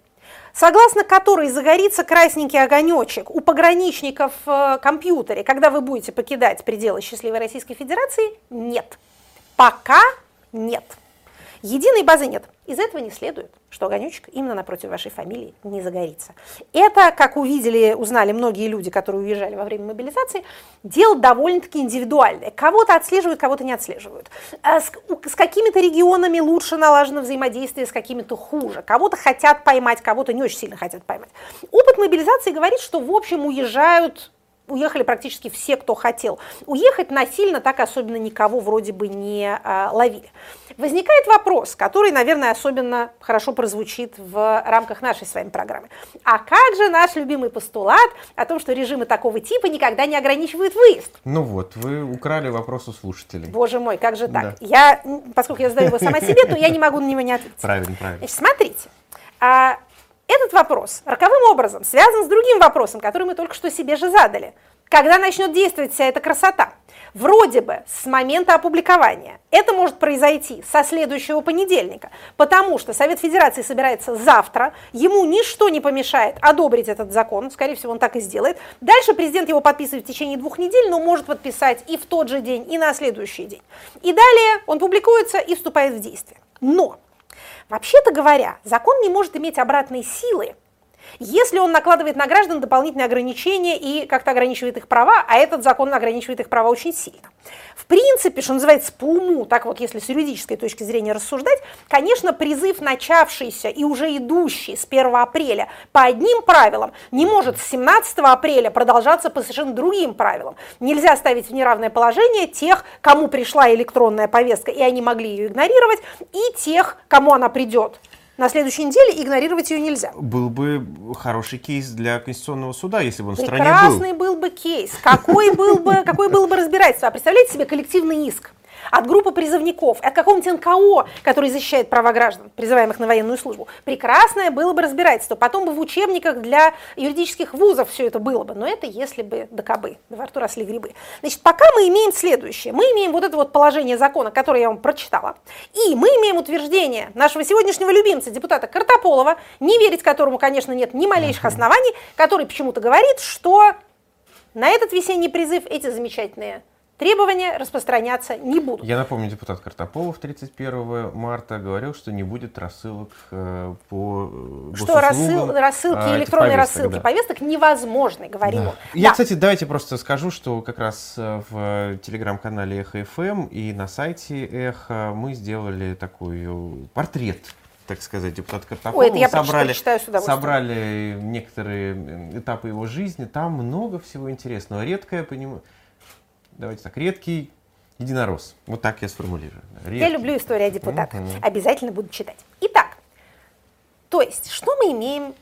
согласно которой загорится красненький огонечек у пограничников в компьютере, когда вы будете покидать пределы счастливой Российской Федерации, нет. Пока нет. Единой базы нет. Из этого не следует, что огонечек именно напротив вашей фамилии не загорится. Это, как увидели, узнали многие люди, которые уезжали во время мобилизации, дело довольно-таки индивидуальное. Кого-то отслеживают, кого-то не отслеживают. А с, с какими-то регионами лучше налажено взаимодействие, с какими-то хуже. Кого-то хотят поймать, кого-то не очень сильно хотят поймать. Опыт мобилизации говорит, что в общем уезжают уехали практически все, кто хотел. Уехать насильно так особенно никого вроде бы не а, ловили. Возникает вопрос, который, наверное, особенно хорошо прозвучит в рамках нашей с вами программы. А как же наш любимый постулат о том, что режимы такого типа никогда не ограничивают выезд? Ну вот, вы украли вопрос у слушателей. Боже мой, как же так? Да. Я, поскольку я задаю его сама себе, то я не могу на него не ответить. Правильно, правильно. Значит, смотрите. Этот вопрос роковым образом связан с другим вопросом, который мы только что себе же задали. Когда начнет действовать вся эта красота? Вроде бы с момента опубликования. Это может произойти со следующего понедельника, потому что Совет Федерации собирается завтра, ему ничто не помешает одобрить этот закон, скорее всего, он так и сделает. Дальше президент его подписывает в течение двух недель, но может подписать и в тот же день, и на следующий день. И далее он публикуется и вступает в действие. Но Вообще-то говоря, закон не может иметь обратной силы, если он накладывает на граждан дополнительные ограничения и как-то ограничивает их права, а этот закон ограничивает их права очень сильно. В принципе, что называется, по уму, так вот, если с юридической точки зрения рассуждать, конечно, призыв, начавшийся и уже идущий с 1 апреля по одним правилам, не может с 17 апреля продолжаться по совершенно другим правилам. Нельзя ставить в неравное положение тех, кому пришла электронная повестка, и они могли ее игнорировать, и тех, кому она придет на следующей неделе, игнорировать ее нельзя. Был бы хороший кейс для Конституционного суда, если бы он в стране был. Прекрасный был бы кейс. Какой был бы, какой был бы разбирательство? А представляете себе коллективный иск? От группы призывников, от какого-нибудь НКО, который защищает права граждан, призываемых на военную службу. Прекрасное было бы разбирательство. Потом бы в учебниках для юридических вузов все это было бы. Но это если бы до кобы, во рту росли грибы. Значит, пока мы имеем следующее. Мы имеем вот это вот положение закона, которое я вам прочитала. И мы имеем утверждение нашего сегодняшнего любимца, депутата Картополова, не верить которому, конечно, нет ни малейших оснований, который почему-то говорит, что на этот весенний призыв эти замечательные требования распространяться не будут. Я напомню, депутат Картополов 31 марта говорил, что не будет рассылок э, по э, Что рассыл, рассылки, а, электронные повесток, рассылки да. повесток невозможны, говорил да. Я, да. кстати, давайте просто скажу, что как раз э, в телеграм-канале Эхо ФМ и на сайте Эхо мы сделали такой портрет так сказать, депутат Картополова. Ой, это я собрали, с собрали некоторые этапы его жизни. Там много всего интересного. Редкое, понимаю давайте так, редкий единорос. Вот так я сформулирую. Редкий. Я люблю историю о депутатах. Mm-hmm. Обязательно буду читать. Итак, то есть, что мы имеем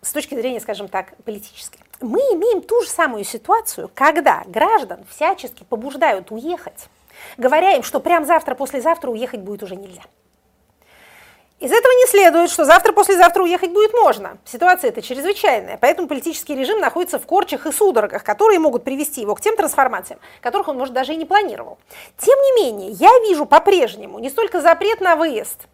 с точки зрения, скажем так, политической? Мы имеем ту же самую ситуацию, когда граждан всячески побуждают уехать, говоря им, что прям завтра, послезавтра уехать будет уже нельзя. Из этого не следует, что завтра-послезавтра уехать будет можно. Ситуация эта чрезвычайная, поэтому политический режим находится в корчах и судорогах, которые могут привести его к тем трансформациям, которых он, может, даже и не планировал. Тем не менее, я вижу по-прежнему не столько запрет на выезд,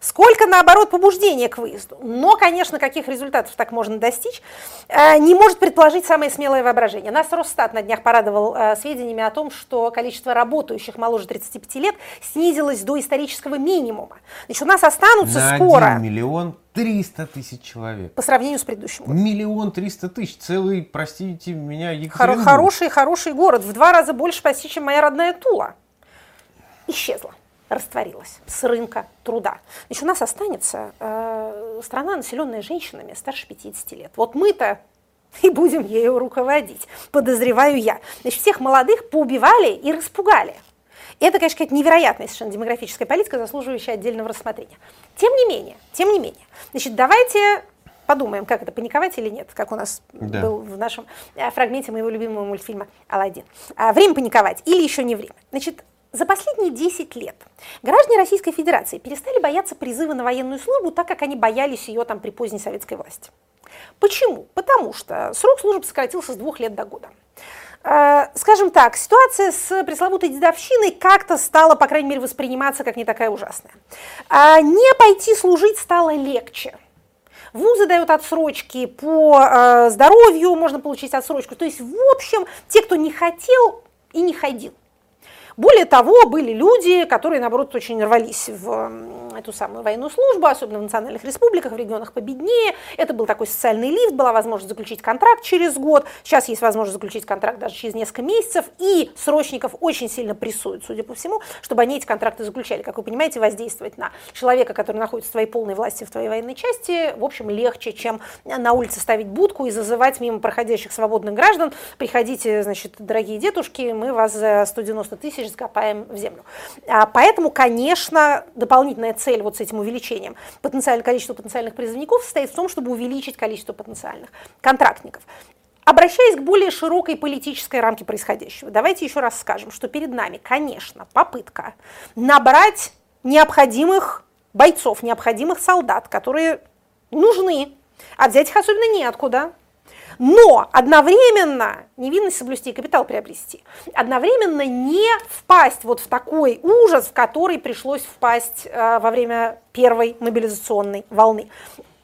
сколько, наоборот, побуждения к выезду. Но, конечно, каких результатов так можно достичь, э, не может предположить самое смелое воображение. Нас Росстат на днях порадовал э, сведениями о том, что количество работающих моложе 35 лет снизилось до исторического минимума. Значит, у нас останутся На скоро, 1 миллион 300 тысяч человек. по сравнению с предыдущим годом. Миллион триста тысяч. Целый, простите меня, Екатеринбург. хороший, хороший город, в два раза больше почти, чем моя родная Тула. Исчезла, растворилась с рынка труда. Значит, у нас останется э, страна, населенная женщинами старше 50 лет. Вот мы-то и будем ею руководить, подозреваю я. Значит, всех молодых поубивали и распугали. Это, конечно, какая-то невероятная совершенно демографическая политика, заслуживающая отдельного рассмотрения. Тем не менее, тем не менее, значит, давайте подумаем, как это, паниковать или нет, как у нас Да. был в нашем э, фрагменте моего любимого мультфильма «Аладдин». А, Время паниковать или еще не время. Значит, за последние 10 лет граждане Российской Федерации перестали бояться призыва на военную службу, так как они боялись ее там при поздней советской власти. Почему? Потому что срок службы сократился с двух лет до года. Э, Скажем так, ситуация с пресловутой дедовщиной как-то стала, по крайней мере, восприниматься как не такая ужасная. А Не пойти служить стало легче. Вузы дают отсрочки по э, здоровью, можно получить отсрочку. То есть, в общем, те, кто не хотел и не ходил. Более того, были люди, которые, наоборот, очень рвались в эту самую военную службу, особенно в национальных республиках, в регионах победнее. Это был такой социальный лифт, была возможность заключить контракт через год. Сейчас есть возможность заключить контракт даже через несколько месяцев. И срочников очень сильно прессуют, судя по всему, чтобы они эти контракты заключали. Как вы понимаете, воздействовать на человека, который находится в твоей полной власти в твоей военной части, в общем, легче, чем на улице ставить будку и зазывать мимо проходящих свободных граждан. Приходите, значит, дорогие дедушки, мы вас за 190 тысяч закопаем в землю. А, Поэтому, конечно, дополнительная цель вот с этим увеличением потенциального количества потенциальных призывников состоит в том, чтобы увеличить количество потенциальных контрактников. Обращаясь к более широкой политической рамке происходящего, давайте еще раз скажем, что перед нами, конечно, попытка набрать необходимых бойцов, необходимых солдат, которые нужны, а взять их особенно неоткуда. Но одновременно невинность соблюсти и капитал приобрести. Одновременно не впасть вот в такой ужас, в который пришлось впасть э, во время первой мобилизационной волны.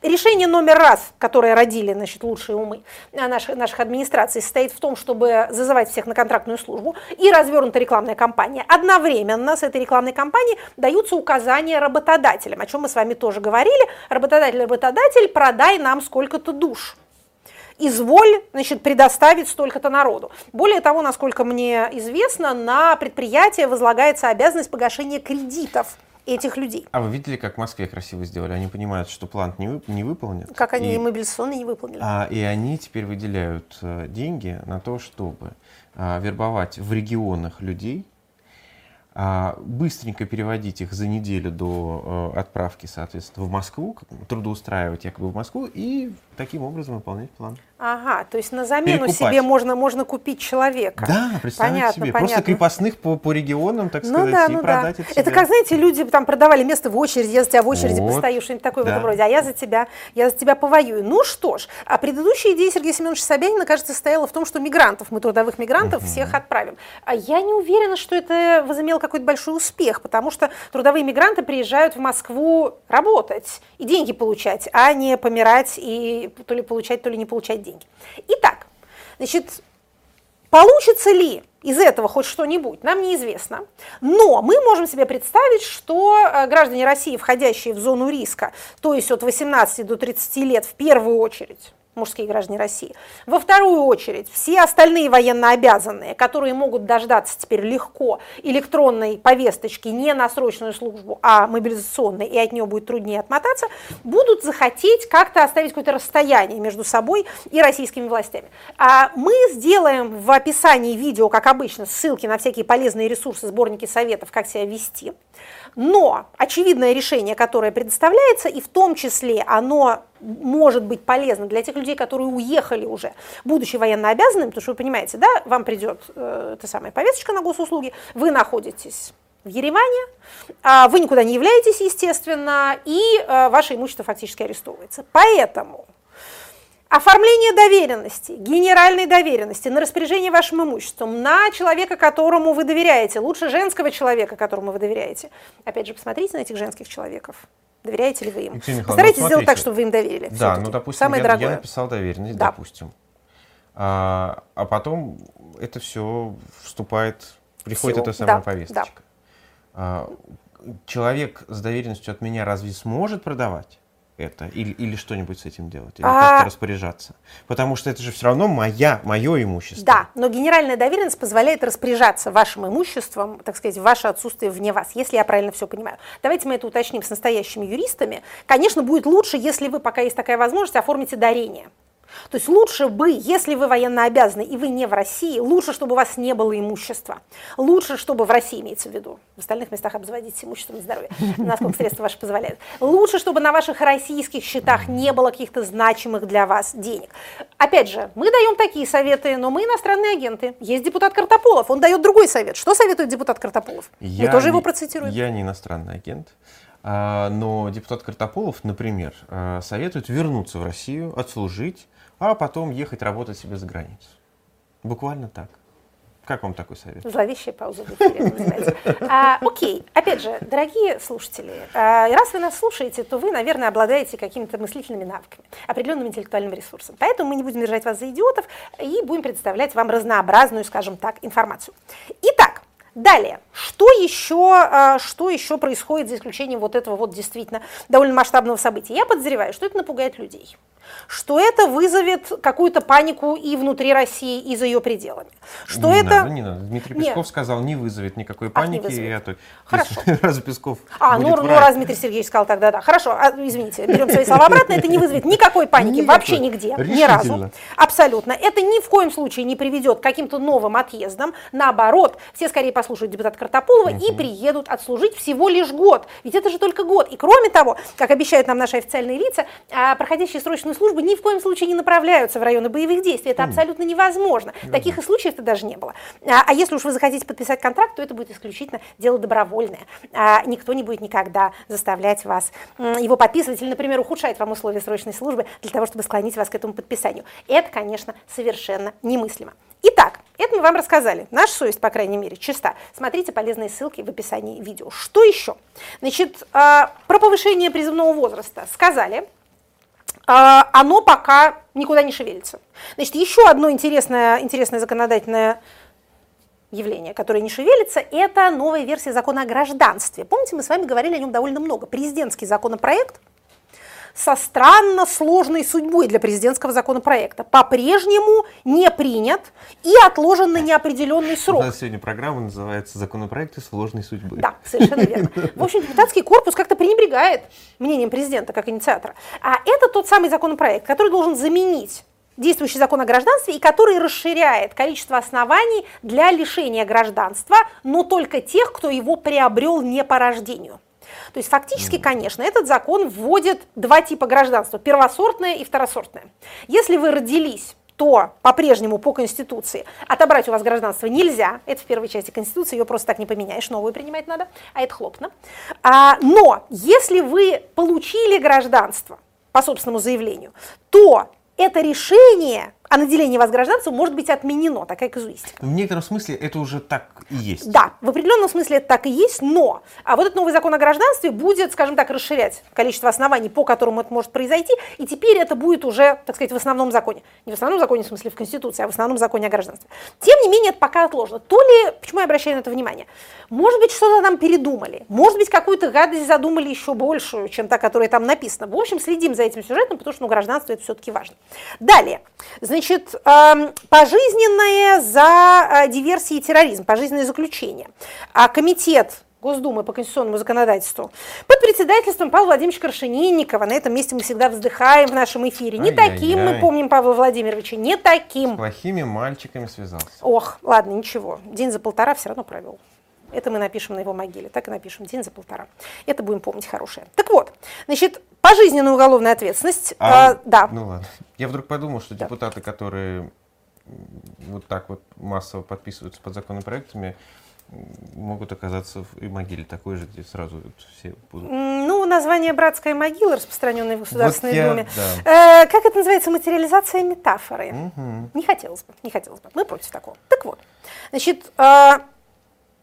Решение номер раз, которое родили значит, лучшие умы э, наших, наших администраций, состоит в том, чтобы зазывать всех на контрактную службу и развернута рекламная кампания. Одновременно с этой рекламной кампанией даются указания работодателям, о чем мы с вами тоже говорили. Работодатель-работодатель, продай нам сколько-то душ изволь значит, предоставить столько-то народу. Более того, насколько мне известно, на предприятие возлагается обязанность погашения кредитов этих людей. А вы видели, как в Москве красиво сделали? Они понимают, что план не, вып- не выполнят. Как они и, мобилизационные не выполнили. а, и они теперь выделяют э, деньги на то, чтобы а, вербовать в регионах людей, а, быстренько переводить их за неделю до э, отправки, соответственно, в Москву, трудоустраивать якобы в Москву и таким образом выполнять план. Ага, то есть на замену Перекупать. себе можно, можно купить человека. Да, представьте понятно, себе. понятно. Просто крепостных по, по регионам, так Ну сказать, да, и ну да. продать это Это себе. как, знаете, люди там продавали место в очереди, я за тебя в очереди Вот, постою, что-нибудь такое в да. этом роде, а я за тебя, я за тебя повоюю. Ну что ж, а предыдущая идея Сергея Семеновича Собянина, кажется, состояла в том, что мигрантов, мы трудовых мигрантов всех отправим. А я не уверена, что это возымело какой-то большой успех, потому что трудовые мигранты приезжают в Москву работать и деньги получать, а не помирать и то ли получать, то ли не получать деньги. Итак, значит, Получится ли из этого хоть что-нибудь, нам неизвестно. Но мы можем себе представить, что э, граждане России, входящие в зону риска, то есть от 18 до 30 лет в первую очередь, мужские граждане России. Во вторую очередь, все остальные военнообязанные, которые могут дождаться теперь легко электронной повесточки не на срочную службу, а мобилизационной, и от нее будет труднее отмотаться, будут захотеть как-то оставить какое-то расстояние между собой и российскими властями. А мы сделаем в описании видео, как обычно, ссылки на всякие полезные ресурсы, сборники советов, как себя вести. Но очевидное решение, которое предоставляется, и в том числе оно может быть полезно для тех людей, которые уехали уже, будучи военно обязанными, потому что вы понимаете, да, вам придет э, эта самая повесточка на госуслуги, вы находитесь в Ереване, а вы никуда не являетесь, естественно, и э, ваше имущество фактически арестовывается. Поэтому Оформление доверенности, генеральной доверенности на распоряжение вашим имуществом, на человека, которому вы доверяете, лучше женского человека, которому вы доверяете. Опять же, посмотрите на этих женских человеков. Доверяете ли вы им? Екатерина Постарайтесь ну, сделать так, чтобы вы им доверили. Да, ну, допустим, Самое я, дорогое. я написал доверенность, Да. допустим. А, а потом это все вступает, приходит Силу. эта самая Да, повесточка. А, человек с доверенностью от меня разве сможет продавать это? Или, или что-нибудь с этим делать? Или А- как-то распоряжаться? Потому что это же все равно моя, мое имущество. Да, но генеральная доверенность позволяет распоряжаться вашим имуществом, так сказать, в ваше отсутствие вне вас, если я правильно все понимаю. Давайте мы это уточним с настоящими юристами. Конечно, будет лучше, если вы, пока есть такая возможность, оформите дарение. То есть лучше бы, если вы военно обязаны и вы не в России, лучше, чтобы у вас не было имущества. Лучше, чтобы в России имеется в виду. В остальных местах обзаводитесь имуществом и здоровьем, насколько средства ваши позволяют. Лучше, чтобы на ваших российских счетах не было каких-то значимых для вас денег. Опять же, мы даем такие советы, но мы иностранные агенты. Есть депутат Картополов, он дает другой совет. Что советует депутат Картополов? Я мы тоже его не- процитируем. Я не иностранный агент. А, Но депутат Картополов, например, а, советует вернуться в Россию, отслужить, а потом ехать работать себе за границу. Буквально так. Как вам такой совет? Зловещая пауза. А, окей, опять же, дорогие слушатели, а, раз вы нас слушаете, то вы, наверное, обладаете какими-то мыслительными навыками, определенным интеллектуальным ресурсом. Поэтому мы не будем держать вас за идиотов и будем представлять вам разнообразную, скажем так, информацию. Итак, Далее, что еще, а, что еще происходит за исключением вот этого вот действительно довольно масштабного события? Я подозреваю, что это напугает людей, что это вызовет какую-то панику и внутри России, и за ее пределами, что не это... надо, не надо. Дмитрий Нет. Песков сказал, не вызовет никакой Ах, не паники. вызовет. Я то- Хорошо. Разве Песков А, ну, ну раз Дмитрий Сергеевич сказал тогда, да. Хорошо, а, извините, берем свои слова обратно, это не вызовет никакой паники Никакой. вообще нигде, ни разу. Абсолютно. Это ни в коем случае не приведет к каким-то новым отъездам. Наоборот, все скорее послушают депутата Картополова и приедут отслужить всего лишь год. Ведь это же только год. И кроме того, как обещают нам наши официальные лица, а, проходящие срочную службу ни в коем случае не направляются в районы боевых действий. Это абсолютно невозможно. Таких и случаев-то даже не было. А, а если уж вы захотите подписать контракт, то это будет исключительно дело добровольное. А, никто не будет никогда заставлять вас его подписывать или, например, ухудшать вам условия срочной службы для того, чтобы склонить вас к этому подписанию. Это, конечно, совершенно немыслимо. Итак, это мы вам рассказали. Наша совесть, по крайней мере, чиста. Смотрите полезные ссылки в описании видео. Что еще? Значит, а, про повышение призывного возраста сказали. А, оно пока никуда не шевелится. Значит, еще одно интересное, интересное законодательное явление, которое не шевелится, это новая версия закона о гражданстве. Помните, мы с вами говорили о нем довольно много. Президентский законопроект со странно сложной судьбой для президентского законопроекта. По-прежнему не принят и отложен на неопределенный У срок. нас сегодня программа называется «Законопроекты сложной судьбы». Да, совершенно верно. В общем, депутатский корпус как-то пренебрегает мнением президента как инициатора. А это тот самый законопроект, который должен заменить действующий закон о гражданстве и который расширяет количество оснований для лишения гражданства, но только тех, кто его приобрел не по рождению. То есть фактически, конечно, этот закон вводит два типа гражданства, первосортное и второсортное. Если вы родились то по-прежнему по Конституции отобрать у вас гражданство нельзя. Это в первой части Конституции, ее просто так не поменяешь, новую принимать надо, а это хлопно. А, но если вы получили гражданство по собственному заявлению, то это решение о наделении вас гражданством может быть отменено, такая казуистика. В некотором смысле это уже так и есть. Да, в определенном смысле это так и есть, но а вот этот новый закон о гражданстве будет, скажем так, расширять количество оснований, по которым это может произойти, и теперь это будет уже, так сказать, в основном законе. Не в основном законе, в смысле в Конституции, а в основном законе о гражданстве. Тем не менее, это пока отложено. То ли, почему я обращаю на это внимание, может быть, что-то там передумали, может быть, какую-то гадость задумали еще большую, чем та, которая там написана. В общем, следим за этим сюжетом, потому что ну, гражданство это все-таки важно. Далее, значит, эм, пожизненное за э, диверсии и терроризм, пожизненное заключение. А комитет Госдумы по конституционному законодательству под председательством Павла Владимировича Крашенинникова. На этом месте мы всегда вздыхаем в нашем эфире. Не Ай-яй-яй. таким мы помним Павла Владимировича, не таким. С плохими мальчиками связался. Ох, ладно, ничего. День за полтора все равно провел. Это мы напишем на его могиле. Так и напишем. День за полтора. Это будем помнить хорошее. Так вот, значит, пожизненная уголовная ответственность. А, э, да. Ну ладно. Я вдруг подумал, что Да. депутаты, которые вот так вот массово подписываются под законопроектами, могут оказаться в могиле такой же, где сразу вот все будут. Ну, название «Братская могила», распространенное в Государственной Вот я- Думе. да. Э, как это называется? Материализация метафоры. Мгм. Не хотелось бы, не хотелось бы. Мы против такого. Так вот, значит, э,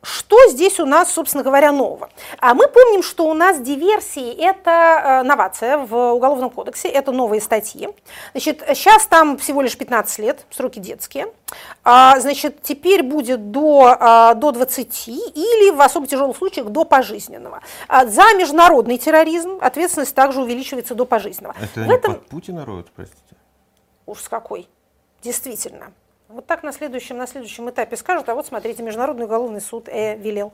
Что здесь у нас, собственно говоря, нового? А мы помним, что у нас диверсии – это э, новация в Уголовном кодексе, это новые статьи. Значит, сейчас там всего лишь 15 лет, сроки детские. А, значит, теперь будет до, а, до 20 или в особо тяжелых случаях до пожизненного. А за международный терроризм ответственность также увеличивается до пожизненного. Это в этом под Путина роют, простите? уж с какой. Действительно. Вот так на следующем, на следующем этапе скажут, а вот смотрите, Международный уголовный суд э, велел.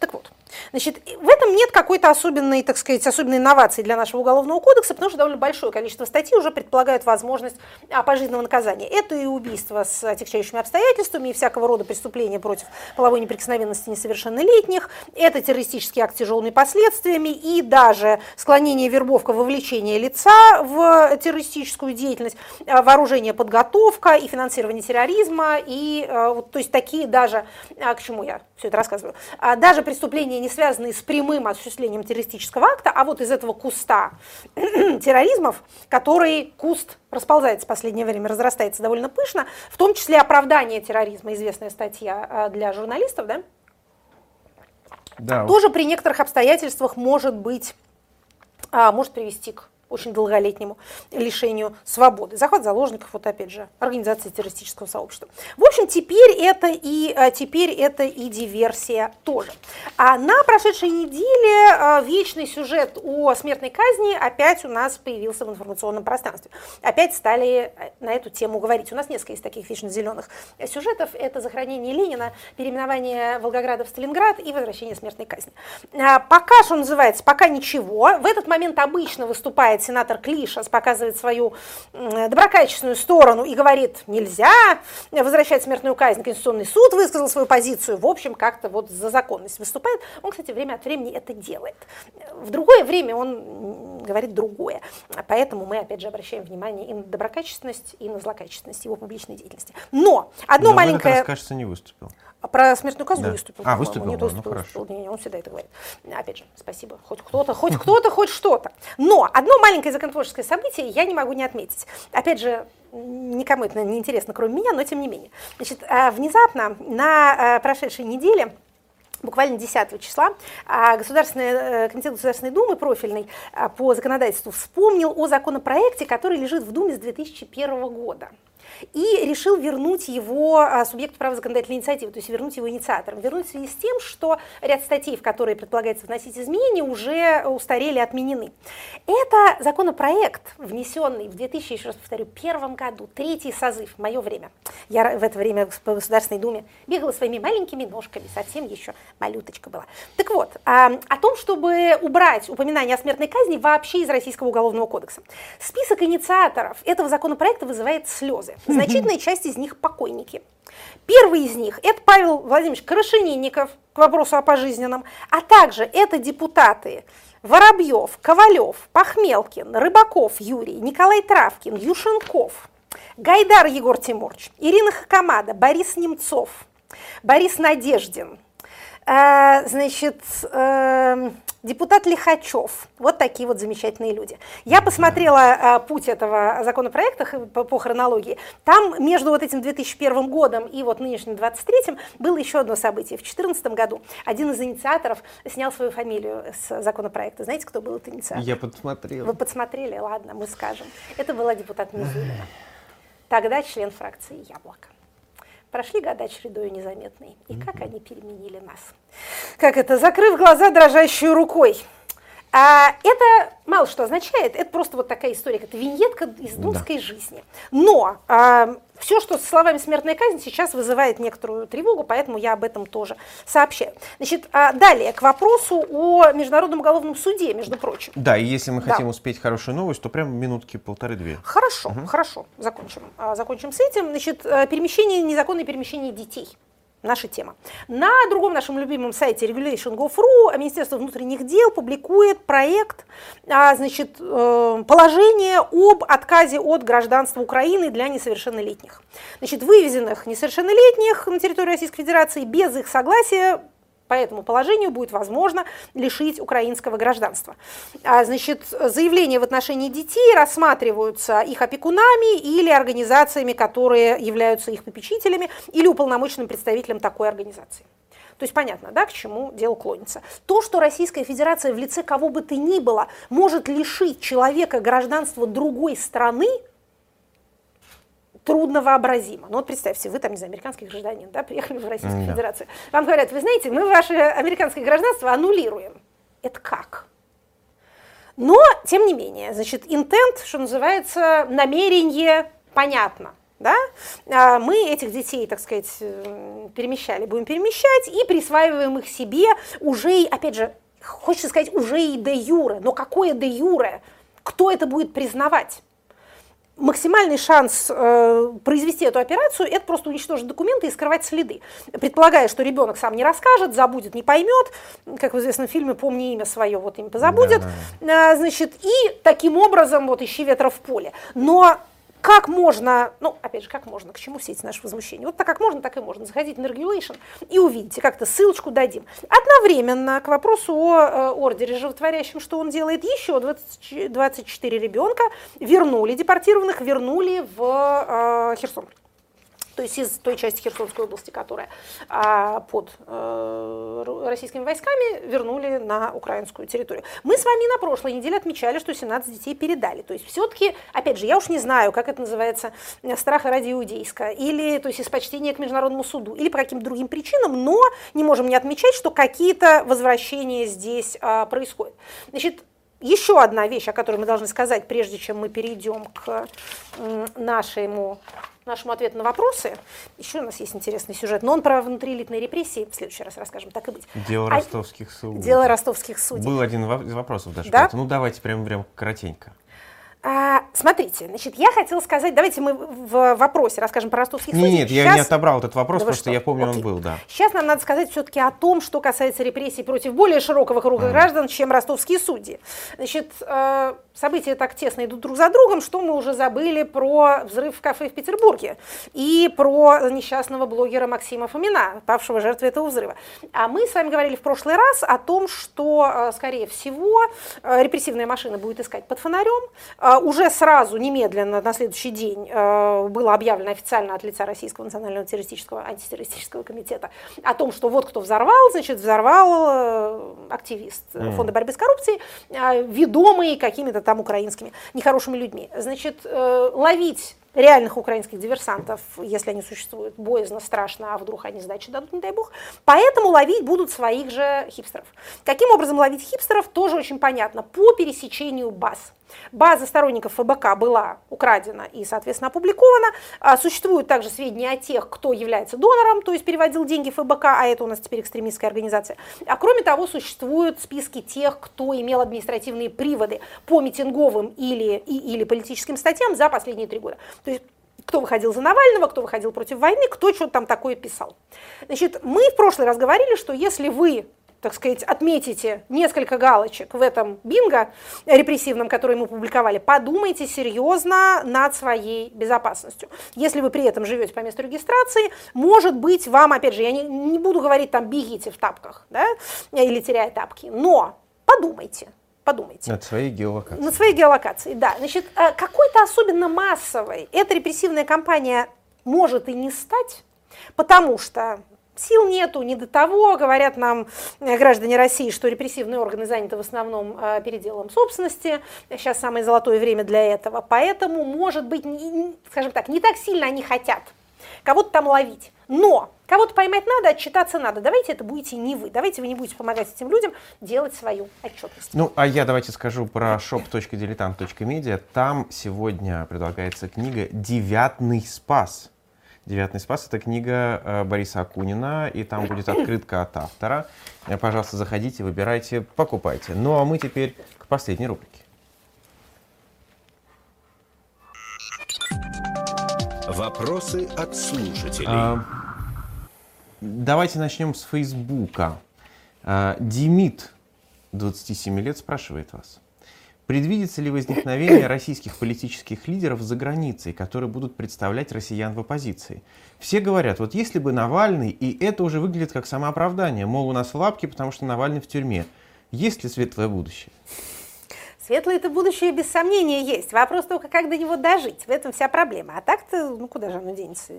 Так вот, значит, в этом нет какой-то особенной, так сказать, особенной инновации для нашего уголовного кодекса, потому что довольно большое количество статей уже предполагают возможность а, пожизненного наказания. Это и убийство с отягчающими обстоятельствами, и всякого рода преступления против половой неприкосновенности несовершеннолетних, это террористический акт с тяжелыми последствиями, и даже склонение вербовка, вовлечение лица в террористическую деятельность, а, вооружение, подготовка и финансирование терроризма, и а, вот, то есть такие даже, а, к чему я все это рассказываю, а, даже преступления, не связанные с прямым осуществлением террористического акта, а вот из этого куста терроризмов, который куст расползается в последнее время, разрастается довольно пышно, в том числе оправдание терроризма, известная статья а, для журналистов, да, Да, тоже при некоторых обстоятельствах может быть, может привести к очень долголетнему лишению свободы. Захват заложников, вот опять же, организация террористического сообщества. В общем, теперь это и, а, теперь это и диверсия тоже. А на прошедшей неделе а, вечный сюжет о смертной казни опять у нас появился в информационном пространстве. Опять стали э, на эту тему говорить. У нас несколько из таких вечно-зеленых сюжетов. Это захоронение Ленина, переименование Волгограда в Сталинград и возвращение смертной казни. А, Пока, что называется, пока ничего. В этот момент обычно выступает сенатор Клишас, показывает свою доброкачественную сторону и говорит, нельзя возвращать смертную казнь. Конституционный суд высказал свою позицию. В общем, как-то вот за законность выступает. Он, кстати, время от времени это делает. В другое время он говорит другое. Поэтому мы, опять же, обращаем внимание и на доброкачественность, и на злокачественность его публичной деятельности. Но одно Но маленькое... раз, кажется, не выступил. Про смертную казнь Да. выступил. А, выступил, Нет, ну, выступил, ну, выступил. хорошо. Не, не, он всегда это говорит. Опять же, спасибо. Хоть кто-то, хоть кто-то, хоть что-то. Но одно маленькое законотворческое событие я не могу не отметить. Опять же, никому это не интересно, кроме меня, но тем не менее. Значит, а, внезапно на а, прошедшей неделе Буквально 10 числа а, Государственный, э, Комитет Государственной Думы профильный по законодательству вспомнил о законопроекте, который лежит в Думе с 2001 года и решил вернуть его а, субъекту права законодательной инициативы, то есть вернуть его инициатором. Вернуть в связи с тем, что ряд статей, в которые предполагается вносить изменения, уже устарели, отменены. Это законопроект, внесенный в 2000, еще раз повторю, первом году, третий созыв, мое время. Я в это время по Государственной Думе бегала своими маленькими ножками, совсем еще малюточка была. Так вот, а, о том, чтобы убрать упоминание о смертной казни вообще из Российского уголовного кодекса. Список инициаторов этого законопроекта вызывает слезы. Значительная часть из них покойники. Первый из них – это Павел Владимирович Крашенинников, к вопросу о пожизненном, а также это депутаты Воробьев, Ковалев, Пахмелкин, Рыбаков Юрий, Николай Травкин, Юшенков, Гайдар Егор Тимурович, Ирина Хакамада, Борис Немцов, Борис Надеждин, значит, э, депутат Лихачев. Вот такие вот замечательные люди. Я посмотрела э, путь этого законопроекта по, по хронологии. Там между вот этим 2001 годом и вот нынешним 23 было еще одно событие. В 2014 году один из инициаторов снял свою фамилию с законопроекта. Знаете, кто был этот инициатор? Я подсмотрел. Вы подсмотрели? Ладно, мы скажем. Это была депутат Мизулина. Тогда член фракции «Яблоко». Прошли года чередою незаметные, и как они переменили нас. Как это, закрыв глаза дрожащей рукой. А это мало что означает, это просто вот такая история, это виньетка из думской жизни. Но все, что с словами смертная казнь, сейчас вызывает некоторую тревогу, поэтому я об этом тоже сообщаю. Значит, а далее, к вопросу о Международном уголовном суде, между прочим. Да, и если мы Да. хотим успеть хорошую новость, то прям минутки полторы-две. Хорошо, хорошо, закончим. А, Закончим с этим. Значит, э, перемещение, незаконное перемещение детей. Наша тема. На другом нашем любимом сайте regulation.gov.ru Министерство внутренних дел публикует проект, а, значит, э, положение об отказе от гражданства Украины для несовершеннолетних. Значит, вывезенных несовершеннолетних на территорию Российской Федерации без их согласия по этому положению будет возможно лишить украинского гражданства. А, Значит, заявления в отношении детей рассматриваются их опекунами или организациями, которые являются их попечителями или уполномоченным представителем такой организации. То есть понятно, да, к чему дело клонится. То, что Российская Федерация в лице кого бы то ни было может лишить человека гражданства другой страны, трудно вообразимо. Ну вот представьте, вы там, не знаю, американский гражданин, да, приехали в Российскую Да. Федерацию. Вам говорят, вы знаете, мы ваше американское гражданство аннулируем. Это как? Но, тем не менее, значит, intent, что называется, намерение понятно. Да? А Мы этих детей, так сказать, перемещали, будем перемещать и присваиваем их себе уже, опять же, хочется сказать, уже и де юре. Но какое де юре? Кто это будет признавать? Максимальный шанс э, произвести эту операцию это просто уничтожить документы и скрывать следы. Предполагая, что ребенок сам не расскажет, забудет, не поймет, как в известном фильме «Помни имя свое», вот им позабудет, А, значит, и таким образом вот ищи ветра в поле. Но как можно, ну, опять же, как можно, к чему все эти наши возмущения? Вот так как можно, так и можно. Заходите на Regulation и увидите, как-то ссылочку дадим. Одновременно к вопросу о э, ордере животворящем, что он делает, еще 20 24 ребенка вернули, депортированных вернули в э, Херсон. То есть из той части Херсонской области, которая а, под э, российскими войсками, вернули на украинскую территорию. Мы с вами на прошлой неделе отмечали, что 17 детей передали. То есть все-таки, опять же, я уж не знаю, как это называется, э, страха ради иудейска, или то есть из почтения к международному суду, или по каким-то другим причинам, но не можем не отмечать, что какие-то возвращения здесь а, происходят. Значит, еще одна вещь, о которой мы должны сказать, прежде чем мы перейдем к нашему, нашему ответу на вопросы. Еще у нас есть интересный сюжет, но он про внутриэлитные репрессии. В следующий раз расскажем, так и быть. Дело А- ростовских судей. Дело ростовских судей. Был один из вопросов даже. Да? Ну давайте прям, прям коротенько. А, смотрите, значит, я хотела сказать, давайте мы в вопросе расскажем про ростовских Нет, судей. нет, я Щас- не отобрал этот вопрос, Да просто что? я помню, Окей. он был, да. Сейчас нам надо сказать все-таки о том, что касается репрессий против более широкого круга граждан, чем ростовские судьи. Значит, э, события так тесно идут друг за другом, что мы уже забыли про взрыв в кафе в Петербурге и про несчастного блогера Максима Фомина, павшего жертвой этого взрыва. А мы с вами говорили в прошлый раз о том, что, э, скорее всего, э, репрессивная машина будет искать под фонарем. Э, Уже сразу, немедленно, на следующий день э, было объявлено официально от лица Российского национального террористического антитеррористического комитета о том, что вот кто взорвал, значит, взорвал э, активист Фонда борьбы с коррупцией, э, ведомый какими-то там украинскими нехорошими людьми. Значит, ловить реальных украинских диверсантов, если они существуют, боязно, страшно, а вдруг они сдачи дадут, не дай бог. Поэтому ловить будут своих же хипстеров. Каким образом ловить хипстеров, тоже очень понятно. По пересечению баз. База сторонников ФБК была украдена и, соответственно, опубликована. А, Существуют также сведения о тех, кто является донором, то есть переводил деньги ФБК, а это у нас теперь экстремистская организация. А кроме того, существуют списки тех, кто имел административные приводы по митинговым или, и, или политическим статьям за последние три года. То есть кто выходил за Навального, кто выходил против войны, кто что-то там такое писал. Значит, мы в прошлый раз говорили, что если вы так сказать, отметите несколько галочек в этом бинго репрессивном, который мы публиковали, подумайте серьезно над своей безопасностью. Если вы при этом живете по месту регистрации, может быть, вам, опять же, я не, не буду говорить там бегите в тапках, да, или теряя тапки, но подумайте, подумайте. Над своей геолокацией. На своей геолокации, да. Значит, э, какой-то особенно массовой эта репрессивная кампания может и не стать, потому что сил нету, не до того, говорят нам э, граждане России, что репрессивные органы заняты в основном э, переделом собственности, сейчас самое золотое время для этого, поэтому, может быть, не- скажем так, не так сильно они хотят кого-то там ловить, но кого-то поймать надо, отчитаться надо, давайте это будете не вы, давайте вы не будете помогать этим людям делать свою отчетность. Ну, а я давайте скажу про shop.diletant.media. Там сегодня предлагается книга «Девятный спас». «Девятный спас» — это книга э, Бориса Акунина, и там будет открытка от автора. Э, Пожалуйста, заходите, выбирайте, покупайте. Ну, а мы теперь к последней рубрике. Вопросы от слушателей. А, Давайте начнем с Фейсбука. А, Демид, 27 лет, спрашивает вас. Предвидится ли возникновение российских политических лидеров за границей, которые будут представлять россиян в оппозиции? Все говорят, вот если бы Навальный, и это уже выглядит как самооправдание, мол, у нас лапки, потому что Навальный в тюрьме. Есть ли светлое будущее? Светлое это будущее без сомнения есть. Вопрос только, как до него дожить. В этом вся проблема. А так-то, ну куда же оно денется?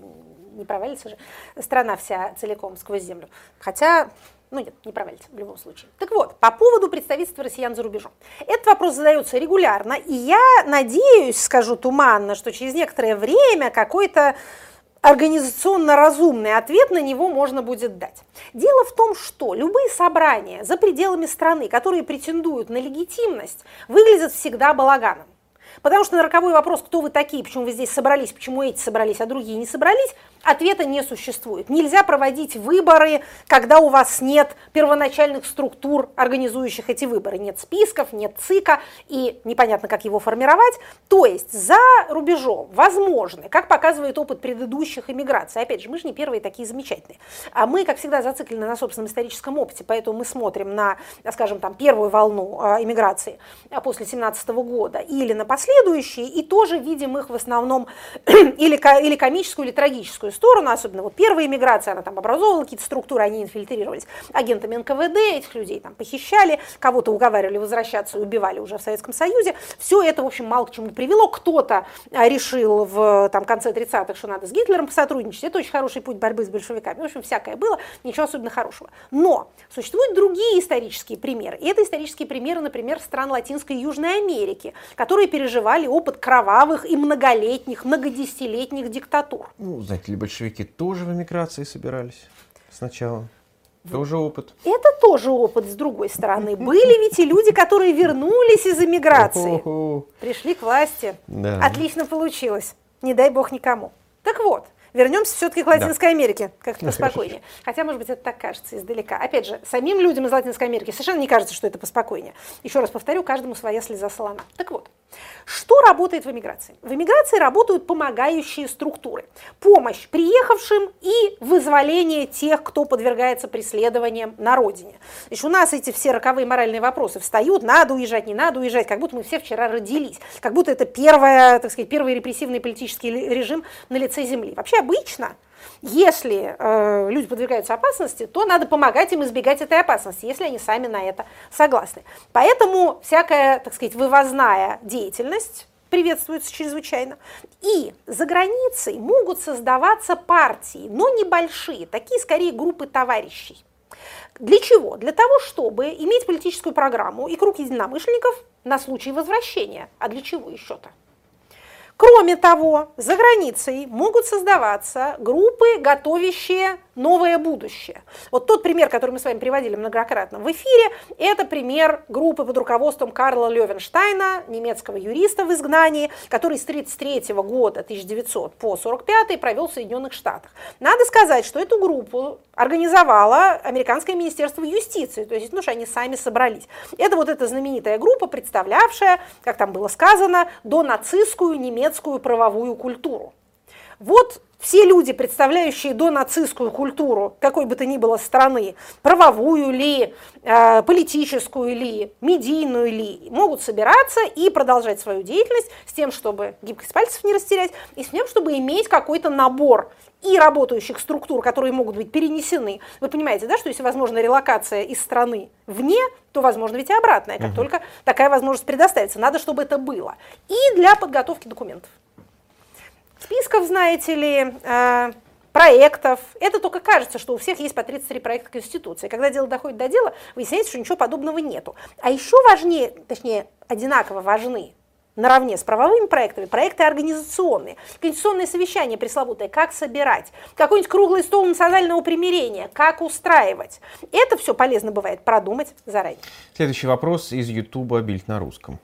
Не провалится же страна вся целиком сквозь землю. Хотя ну нет, не провалится в любом случае. Так вот, по поводу представительства россиян за рубежом. Этот вопрос задается регулярно, и я надеюсь, скажу туманно, что через некоторое время какой-то организационно разумный ответ на него можно будет дать. Дело в том, что любые собрания за пределами страны, которые претендуют на легитимность, выглядят всегда балаганом. Потому что на роковой вопрос, кто вы такие, почему вы здесь собрались, почему эти собрались, а другие не собрались, ответа не существует. Нельзя проводить выборы, когда у вас нет первоначальных структур, организующих эти выборы. Нет списков, нет ЦИКа, и непонятно, как его формировать. То есть за рубежом возможны, как показывает опыт предыдущих иммиграций, опять же, мы же не первые такие замечательные, а мы, как всегда, зациклены на собственном историческом опыте, поэтому мы смотрим на, скажем, там, первую волну а, иммиграции а, после 17 года или на последующие, и тоже видим их в основном или, или комическую, или трагическую сторону, особенно вот первая иммиграция, она там образовывала какие-то структуры, они инфильтрировались агентами НКВД, этих людей там похищали, кого-то уговаривали возвращаться и убивали уже в Советском Союзе. Все это, в общем, мало к чему привело. Кто-то а, решил в там, конце 30-х, что надо с Гитлером посотрудничать. Это очень хороший путь борьбы с большевиками. В общем, всякое было, ничего особенно хорошего. Но существуют другие исторические примеры. И это исторические примеры, например, стран Латинской и Южной Америки, которые переживали опыт кровавых и многолетних, многодесятилетних диктатур. Ну, знаете ли, большевики тоже в эмиграции собирались сначала. Тоже опыт. Это тоже опыт с другой стороны. Были ведь и люди, которые вернулись из эмиграции, пришли к власти. Да. Отлично получилось. Не дай бог никому. Так вот, вернемся все-таки к Латинской Америке, как-то поспокойнее. Хотя, может быть, это так кажется издалека. Опять же, самим людям из Латинской Америки совершенно не кажется, что это поспокойнее. Еще раз повторю, каждому своя слеза слона. Так вот, что работает в эмиграции? В эмиграции работают помогающие структуры. Помощь приехавшим и вызволение тех, кто подвергается преследованиям на родине. Значит, у нас эти все роковые моральные вопросы встают, надо уезжать, не надо уезжать, как будто мы все вчера родились, как будто это первое, так сказать, первый репрессивный политический режим на лице земли. Вообще обычно если э, люди подвергаются опасности, то надо помогать им избегать этой опасности, если они сами на это согласны. Поэтому всякая, так сказать, вывозная деятельность приветствуется чрезвычайно. И за границей могут создаваться партии, но небольшие, такие скорее группы товарищей. Для чего? Для того, чтобы иметь политическую программу и круг единомышленников на случай возвращения. А для чего еще-то? Кроме того, за границей могут создаваться группы, готовящие новое будущее. Вот тот пример, который мы с вами приводили многократно в эфире, это пример группы под руководством Карла Левенштайна, немецкого юриста в изгнании, который с 1933 года, 1900 по 1945 провел в Соединенных Штатах. Надо сказать, что эту группу организовало Американское министерство юстиции, то есть, ну, что они сами собрались. Это вот эта знаменитая группа, представлявшая, как там было сказано, до нацистскую немецкую правовую культуру. Вот все люди, представляющие донацистскую культуру какой бы то ни было страны, правовую ли, э, политическую ли, медийную ли, могут собираться и продолжать свою деятельность с тем, чтобы гибкость пальцев не растерять, и с тем, чтобы иметь какой-то набор и работающих структур, которые могут быть перенесены. Вы понимаете, да, что если возможна релокация из страны вне, то возможно ведь и обратное, как угу. только такая возможность предоставится. Надо, чтобы это было. И для подготовки документов списков, знаете ли, э, проектов. Это только кажется, что у всех есть по 33 проекта Конституции. Когда дело доходит до дела, выясняется, что ничего подобного нету. А еще важнее, точнее, одинаково важны наравне с правовыми проектами, проекты организационные, конституционные совещания пресловутые, как собирать, какой-нибудь круглый стол национального примирения, как устраивать. Это все полезно бывает продумать заранее. Следующий вопрос из Ютуба «Бильд на русском».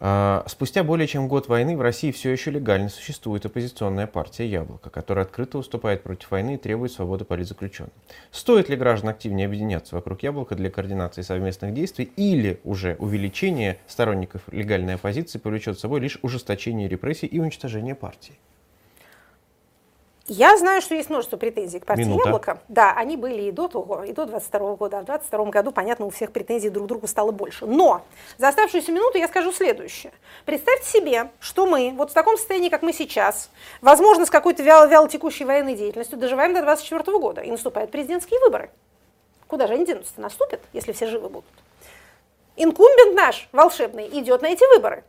А, спустя более чем год войны в России все еще легально существует оппозиционная партия «Яблоко», которая открыто выступает против войны и требует свободы политзаключенных. Стоит ли граждан активнее объединяться вокруг «Яблока» для координации совместных действий или уже увеличение сторонников легальной оппозиции повлечет с собой лишь ужесточение репрессий и уничтожение партии? Я знаю, что есть множество претензий к партии Минута. Яблоко. Да, они были и до того, и до 22 года. А в 22 году, понятно, у всех претензий друг к другу стало больше. Но за оставшуюся минуту я скажу следующее. Представьте себе, что мы вот в таком состоянии, как мы сейчас, возможно, с какой-то вяло, вяло текущей военной деятельностью, доживаем до 24 года, и наступают президентские выборы. Куда же они денутся? Наступят, если все живы будут. инкумбент наш волшебный идет на эти выборы.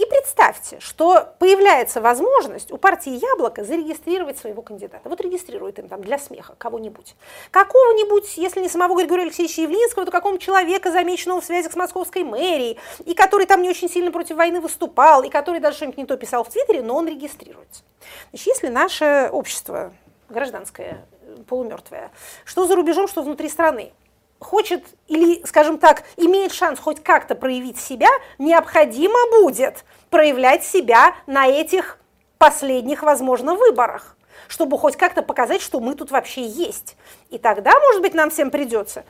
И представьте, что появляется возможность у партии «Яблоко» зарегистрировать своего кандидата. Вот регистрирует им там для смеха кого-нибудь. Какого-нибудь, если не самого Григория Алексеевича Явлинского, то какого-нибудь человека, замеченного в связях с московской мэрией, и который там не очень сильно против войны выступал, и который даже что-нибудь не то писал в Твиттере, но он регистрируется. Значит, если наше общество гражданское, полумертвое, что за рубежом, что внутри страны, хочет или, скажем так, имеет шанс хоть как-то проявить себя, необходимо будет проявлять себя на этих последних, возможно, выборах, чтобы хоть как-то показать, что мы тут вообще есть. И тогда, может быть, нам всем придется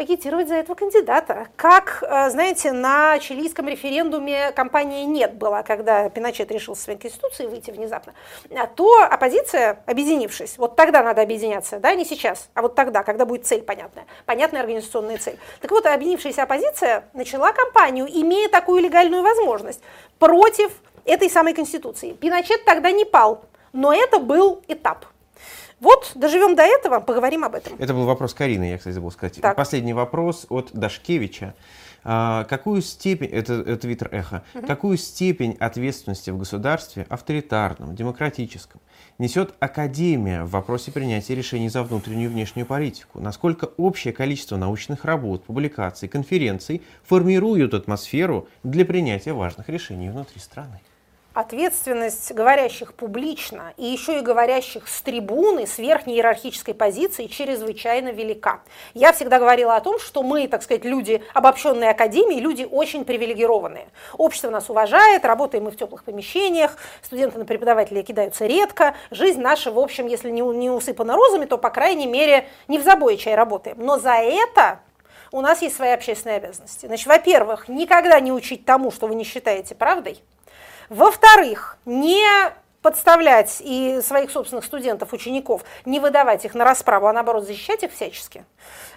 агитировать за этого кандидата. Как, э, знаете, на чилийском референдуме кампании «нет» была, когда Пиночет решил со своей конституцией выйти внезапно, а то оппозиция, объединившись, вот тогда надо объединяться, да, не сейчас, а вот тогда, когда будет цель понятная, понятная организационная цель. Так вот, объединившаяся оппозиция начала кампанию, имея такую легальную возможность, против этой самой конституции. Пиночет тогда не пал, но это был этап. Вот, доживем до этого, поговорим об этом. Это был вопрос Карины, я, кстати, забыл сказать. Так. Последний вопрос от Дашкевича. А, какую степень, это, Твиттер Эхо, какую степень ответственности в государстве, авторитарном, демократическом, несет Академия в вопросе принятия решений за внутреннюю и внешнюю политику? Насколько общее количество научных работ, публикаций, конференций формируют атмосферу для принятия важных решений внутри страны? Ответственность говорящих публично и еще и говорящих с трибуны, с верхней иерархической позиции чрезвычайно велика. Я всегда говорила о том, что мы, так сказать, люди обобщенной академии, люди очень привилегированные. Общество нас уважает, работаем мы в теплых помещениях, студенты на преподавателей кидаются редко, жизнь наша, в общем, если не, не усыпана розами, то, по крайней мере, не в забое чай работаем. Но за это у нас есть свои общественные обязанности. Значит, во-первых, никогда не учить тому, что вы не считаете правдой, во-вторых, не подставлять и своих собственных студентов, учеников, не выдавать их на расправу, а наоборот защищать их всячески,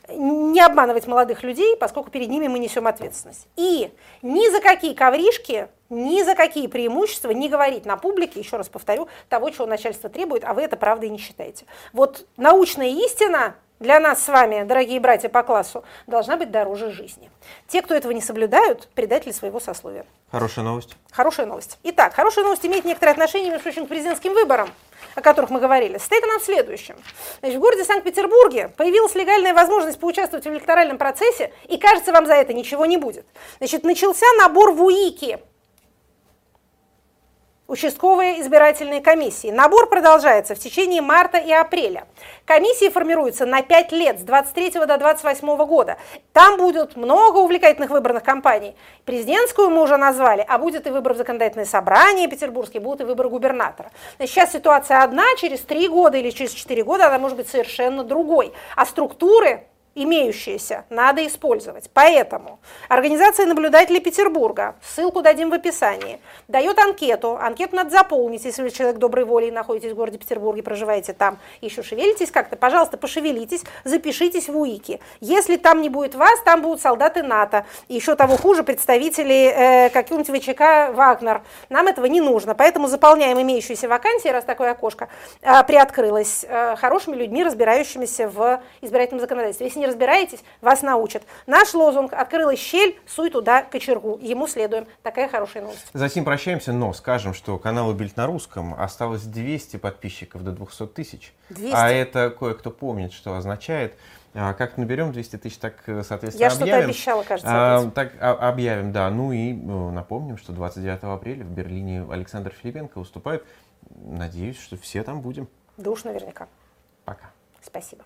не обманывать молодых людей, поскольку перед ними мы несем ответственность. И ни за какие ковришки, ни за какие преимущества не говорить на публике, еще раз повторю, того, чего начальство требует, а вы это правдой не считаете. Вот научная истина для нас с вами, дорогие братья по классу, должна быть дороже жизни. Те, кто этого не соблюдают, предатели своего сословия. Хорошая новость. Хорошая новость. Итак, хорошая новость имеет некоторое отношение, между прочим, к президентским выборам, о которых мы говорили. Состоит она в следующем. Значит, в городе Санкт-Петербурге появилась легальная возможность поучаствовать в электоральном процессе, и кажется, вам за это ничего не будет. Значит, начался набор в УИКи, участковые избирательные комиссии. Набор продолжается в течение марта и апреля. Комиссии формируются на 5 лет, с 23 до 28 года. Там будет много увлекательных выборных кампаний. Президентскую мы уже назвали, а будет и выбор в законодательное собрание петербургские, будут и выборы губернатора. Значит, сейчас ситуация одна, через 3 года или через 4 года она может быть совершенно другой. А структуры имеющиеся надо использовать. Поэтому Организация наблюдателей Петербурга, ссылку дадим в описании, дает анкету. Анкету надо заполнить, если вы человек доброй воли и находитесь в городе Петербурге, проживаете там, еще шевелитесь как-то, пожалуйста, пошевелитесь, запишитесь в УИКи. Если там не будет вас, там будут солдаты НАТО, и еще того хуже, представители э, какого-нибудь ВЧК Вагнер. Нам этого не нужно, поэтому заполняем имеющиеся вакансии, раз такое окошко э, приоткрылось, э, хорошими людьми, разбирающимися в избирательном законодательстве. Если не разбираетесь, вас научат. Наш лозунг «Открылась щель, суй туда кочергу». Ему следуем. Такая хорошая новость. Затем прощаемся, но скажем, что каналу Бильд на русском осталось 200 подписчиков до 200 тысяч. 200? А это кое-кто помнит, что означает. А, Как наберем 200 тысяч, так, э, соответственно, Я что-то объявим. обещала, кажется, А, так а- объявим, да. Ну и э, напомним, что 29 апреля в Берлине Александр Филипенко выступает. Надеюсь, что все там будем. Да уж наверняка. Пока. Спасибо.